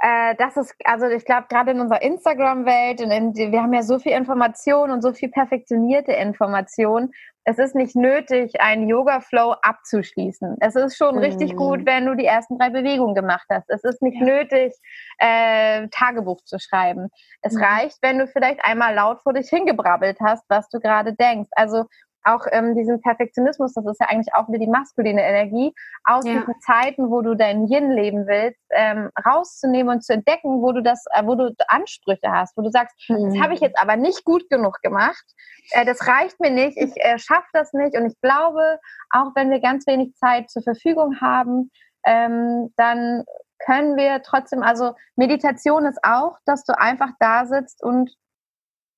äh, das ist, also ich glaube, gerade in unserer Instagram-Welt, wir haben ja so viel Information und so viel perfektionierte Information. Es ist nicht nötig, einen Yoga-Flow abzuschließen. Es ist schon mhm. richtig gut, wenn du die ersten drei Bewegungen gemacht hast. Es ist nicht ja. nötig, äh, Tagebuch zu schreiben. Es mhm. reicht, wenn du vielleicht einmal laut vor dich hingebrabbelt hast, was du gerade denkst. Also auch ähm, diesen Perfektionismus, das ist ja eigentlich auch wieder die maskuline Energie, aus ja. diesen Zeiten, wo du dein Yin leben willst, ähm, rauszunehmen und zu entdecken, wo du das, äh, wo du Ansprüche hast, wo du sagst, mhm. das habe ich jetzt aber nicht gut genug gemacht, äh, das reicht mir nicht, ich äh, schaffe das nicht und ich glaube, auch wenn wir ganz wenig Zeit zur Verfügung haben, ähm, dann können wir trotzdem, also Meditation ist auch, dass du einfach da sitzt und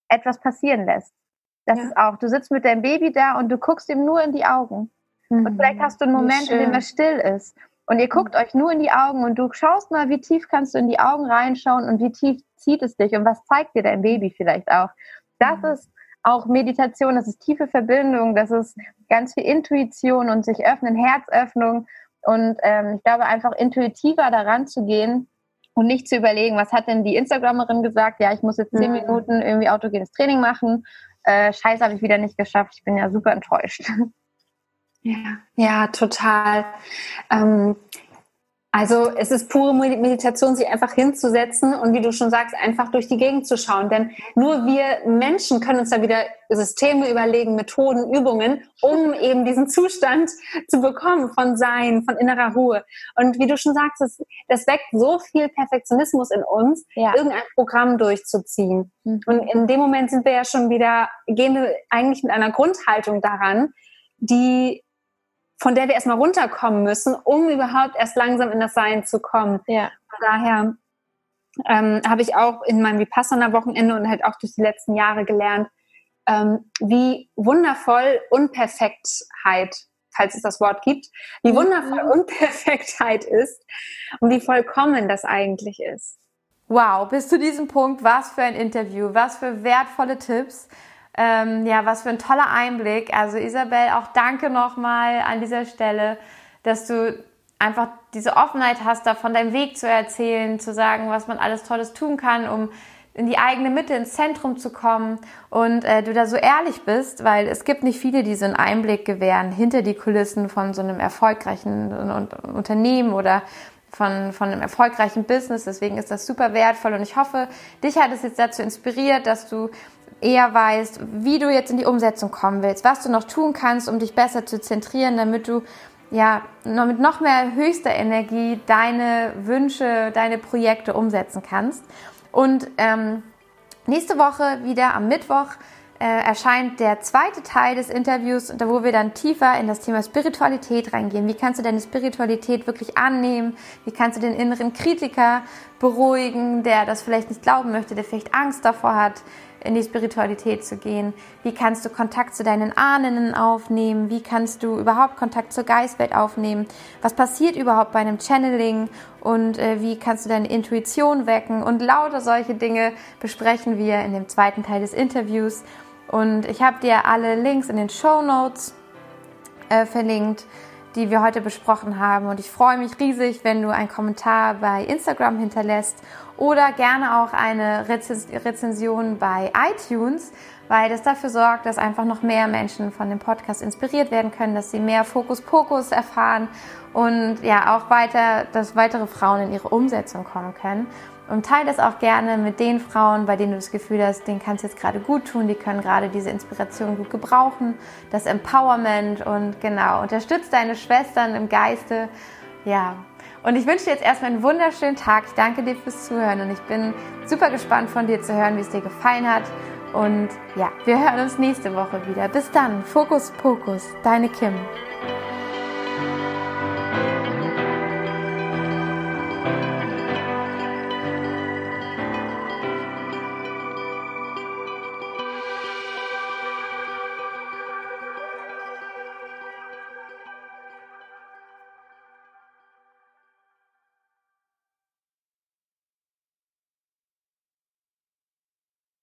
etwas passieren lässt. Das ja. ist auch, du sitzt mit deinem Baby da und du guckst ihm nur in die Augen. Mhm. Und vielleicht hast du einen Moment, in dem er still ist. Und ihr guckt mhm. euch nur in die Augen und du schaust mal, wie tief kannst du in die Augen reinschauen und wie tief zieht es dich und was zeigt dir dein Baby vielleicht auch. Das mhm. ist auch Meditation, das ist tiefe Verbindung, das ist ganz viel Intuition und sich öffnen, Herzöffnung. Und ähm, ich glaube, einfach intuitiver daran zu gehen und nicht zu überlegen, was hat denn die Instagramerin gesagt? Ja, ich muss jetzt zehn mhm. Minuten irgendwie autogenes Training machen äh, Scheiße habe ich wieder nicht geschafft. Ich bin ja super enttäuscht. Ja, ja, total. Ähm, also es ist pure Meditation, sich einfach hinzusetzen und wie du schon sagst, einfach durch die Gegend zu schauen. Denn nur wir Menschen können uns da wieder Systeme überlegen, Methoden, Übungen, um eben diesen Zustand zu bekommen von Sein, von innerer Ruhe. Und wie du schon sagst, das, das weckt so viel Perfektionismus in uns, ja. irgendein Programm durchzuziehen. Mhm. Und in dem Moment sind wir ja schon wieder, gehen wir eigentlich mit einer Grundhaltung daran, die von der wir erstmal runterkommen müssen, um überhaupt erst langsam in das Sein zu kommen. Ja. Von daher ähm, habe ich auch in meinem Vipassana-Wochenende und halt auch durch die letzten Jahre gelernt, ähm, wie wundervoll Unperfektheit, falls es das Wort gibt, wie mhm. wundervoll Unperfektheit ist und wie vollkommen das eigentlich ist. Wow, bis zu diesem Punkt, was für ein Interview, was für wertvolle Tipps. Ähm, ja, was für ein toller Einblick. Also Isabel, auch danke nochmal an dieser Stelle, dass du einfach diese Offenheit hast, da von deinem Weg zu erzählen, zu sagen, was man alles Tolles tun kann, um in die eigene Mitte, ins Zentrum zu kommen und äh, du da so ehrlich bist, weil es gibt nicht viele, die so einen Einblick gewähren hinter die Kulissen von so einem erfolgreichen Unternehmen oder von, von einem erfolgreichen Business. Deswegen ist das super wertvoll und ich hoffe, dich hat es jetzt dazu inspiriert, dass du eher weißt, wie du jetzt in die Umsetzung kommen willst, was du noch tun kannst, um dich besser zu zentrieren, damit du ja mit noch mehr höchster Energie deine Wünsche, deine Projekte umsetzen kannst. Und ähm, nächste Woche wieder am Mittwoch äh, erscheint der zweite Teil des Interviews, wo wir dann tiefer in das Thema Spiritualität reingehen. Wie kannst du deine Spiritualität wirklich annehmen? Wie kannst du den inneren Kritiker beruhigen, der das vielleicht nicht glauben möchte, der vielleicht Angst davor hat? In die Spiritualität zu gehen? Wie kannst du Kontakt zu deinen Ahnen aufnehmen? Wie kannst du überhaupt Kontakt zur Geistwelt aufnehmen? Was passiert überhaupt bei einem Channeling? Und äh, wie kannst du deine Intuition wecken? Und lauter solche Dinge besprechen wir in dem zweiten Teil des Interviews. Und ich habe dir alle Links in den Show Notes äh, verlinkt, die wir heute besprochen haben. Und ich freue mich riesig, wenn du einen Kommentar bei Instagram hinterlässt oder gerne auch eine Rezension bei iTunes, weil das dafür sorgt, dass einfach noch mehr Menschen von dem Podcast inspiriert werden können, dass sie mehr Fokus Pokus erfahren und ja auch weiter, dass weitere Frauen in ihre Umsetzung kommen können. Und teile das auch gerne mit den Frauen, bei denen du das Gefühl hast, denen kann es jetzt gerade gut tun, die können gerade diese Inspiration gut gebrauchen, das Empowerment und genau, unterstützt deine Schwestern im Geiste. Ja, und ich wünsche dir jetzt erstmal einen wunderschönen Tag. Ich danke dir fürs Zuhören und ich bin super gespannt von dir zu hören, wie es dir gefallen hat. Und ja, wir hören uns nächste Woche wieder. Bis dann. Fokus Pokus, deine Kim.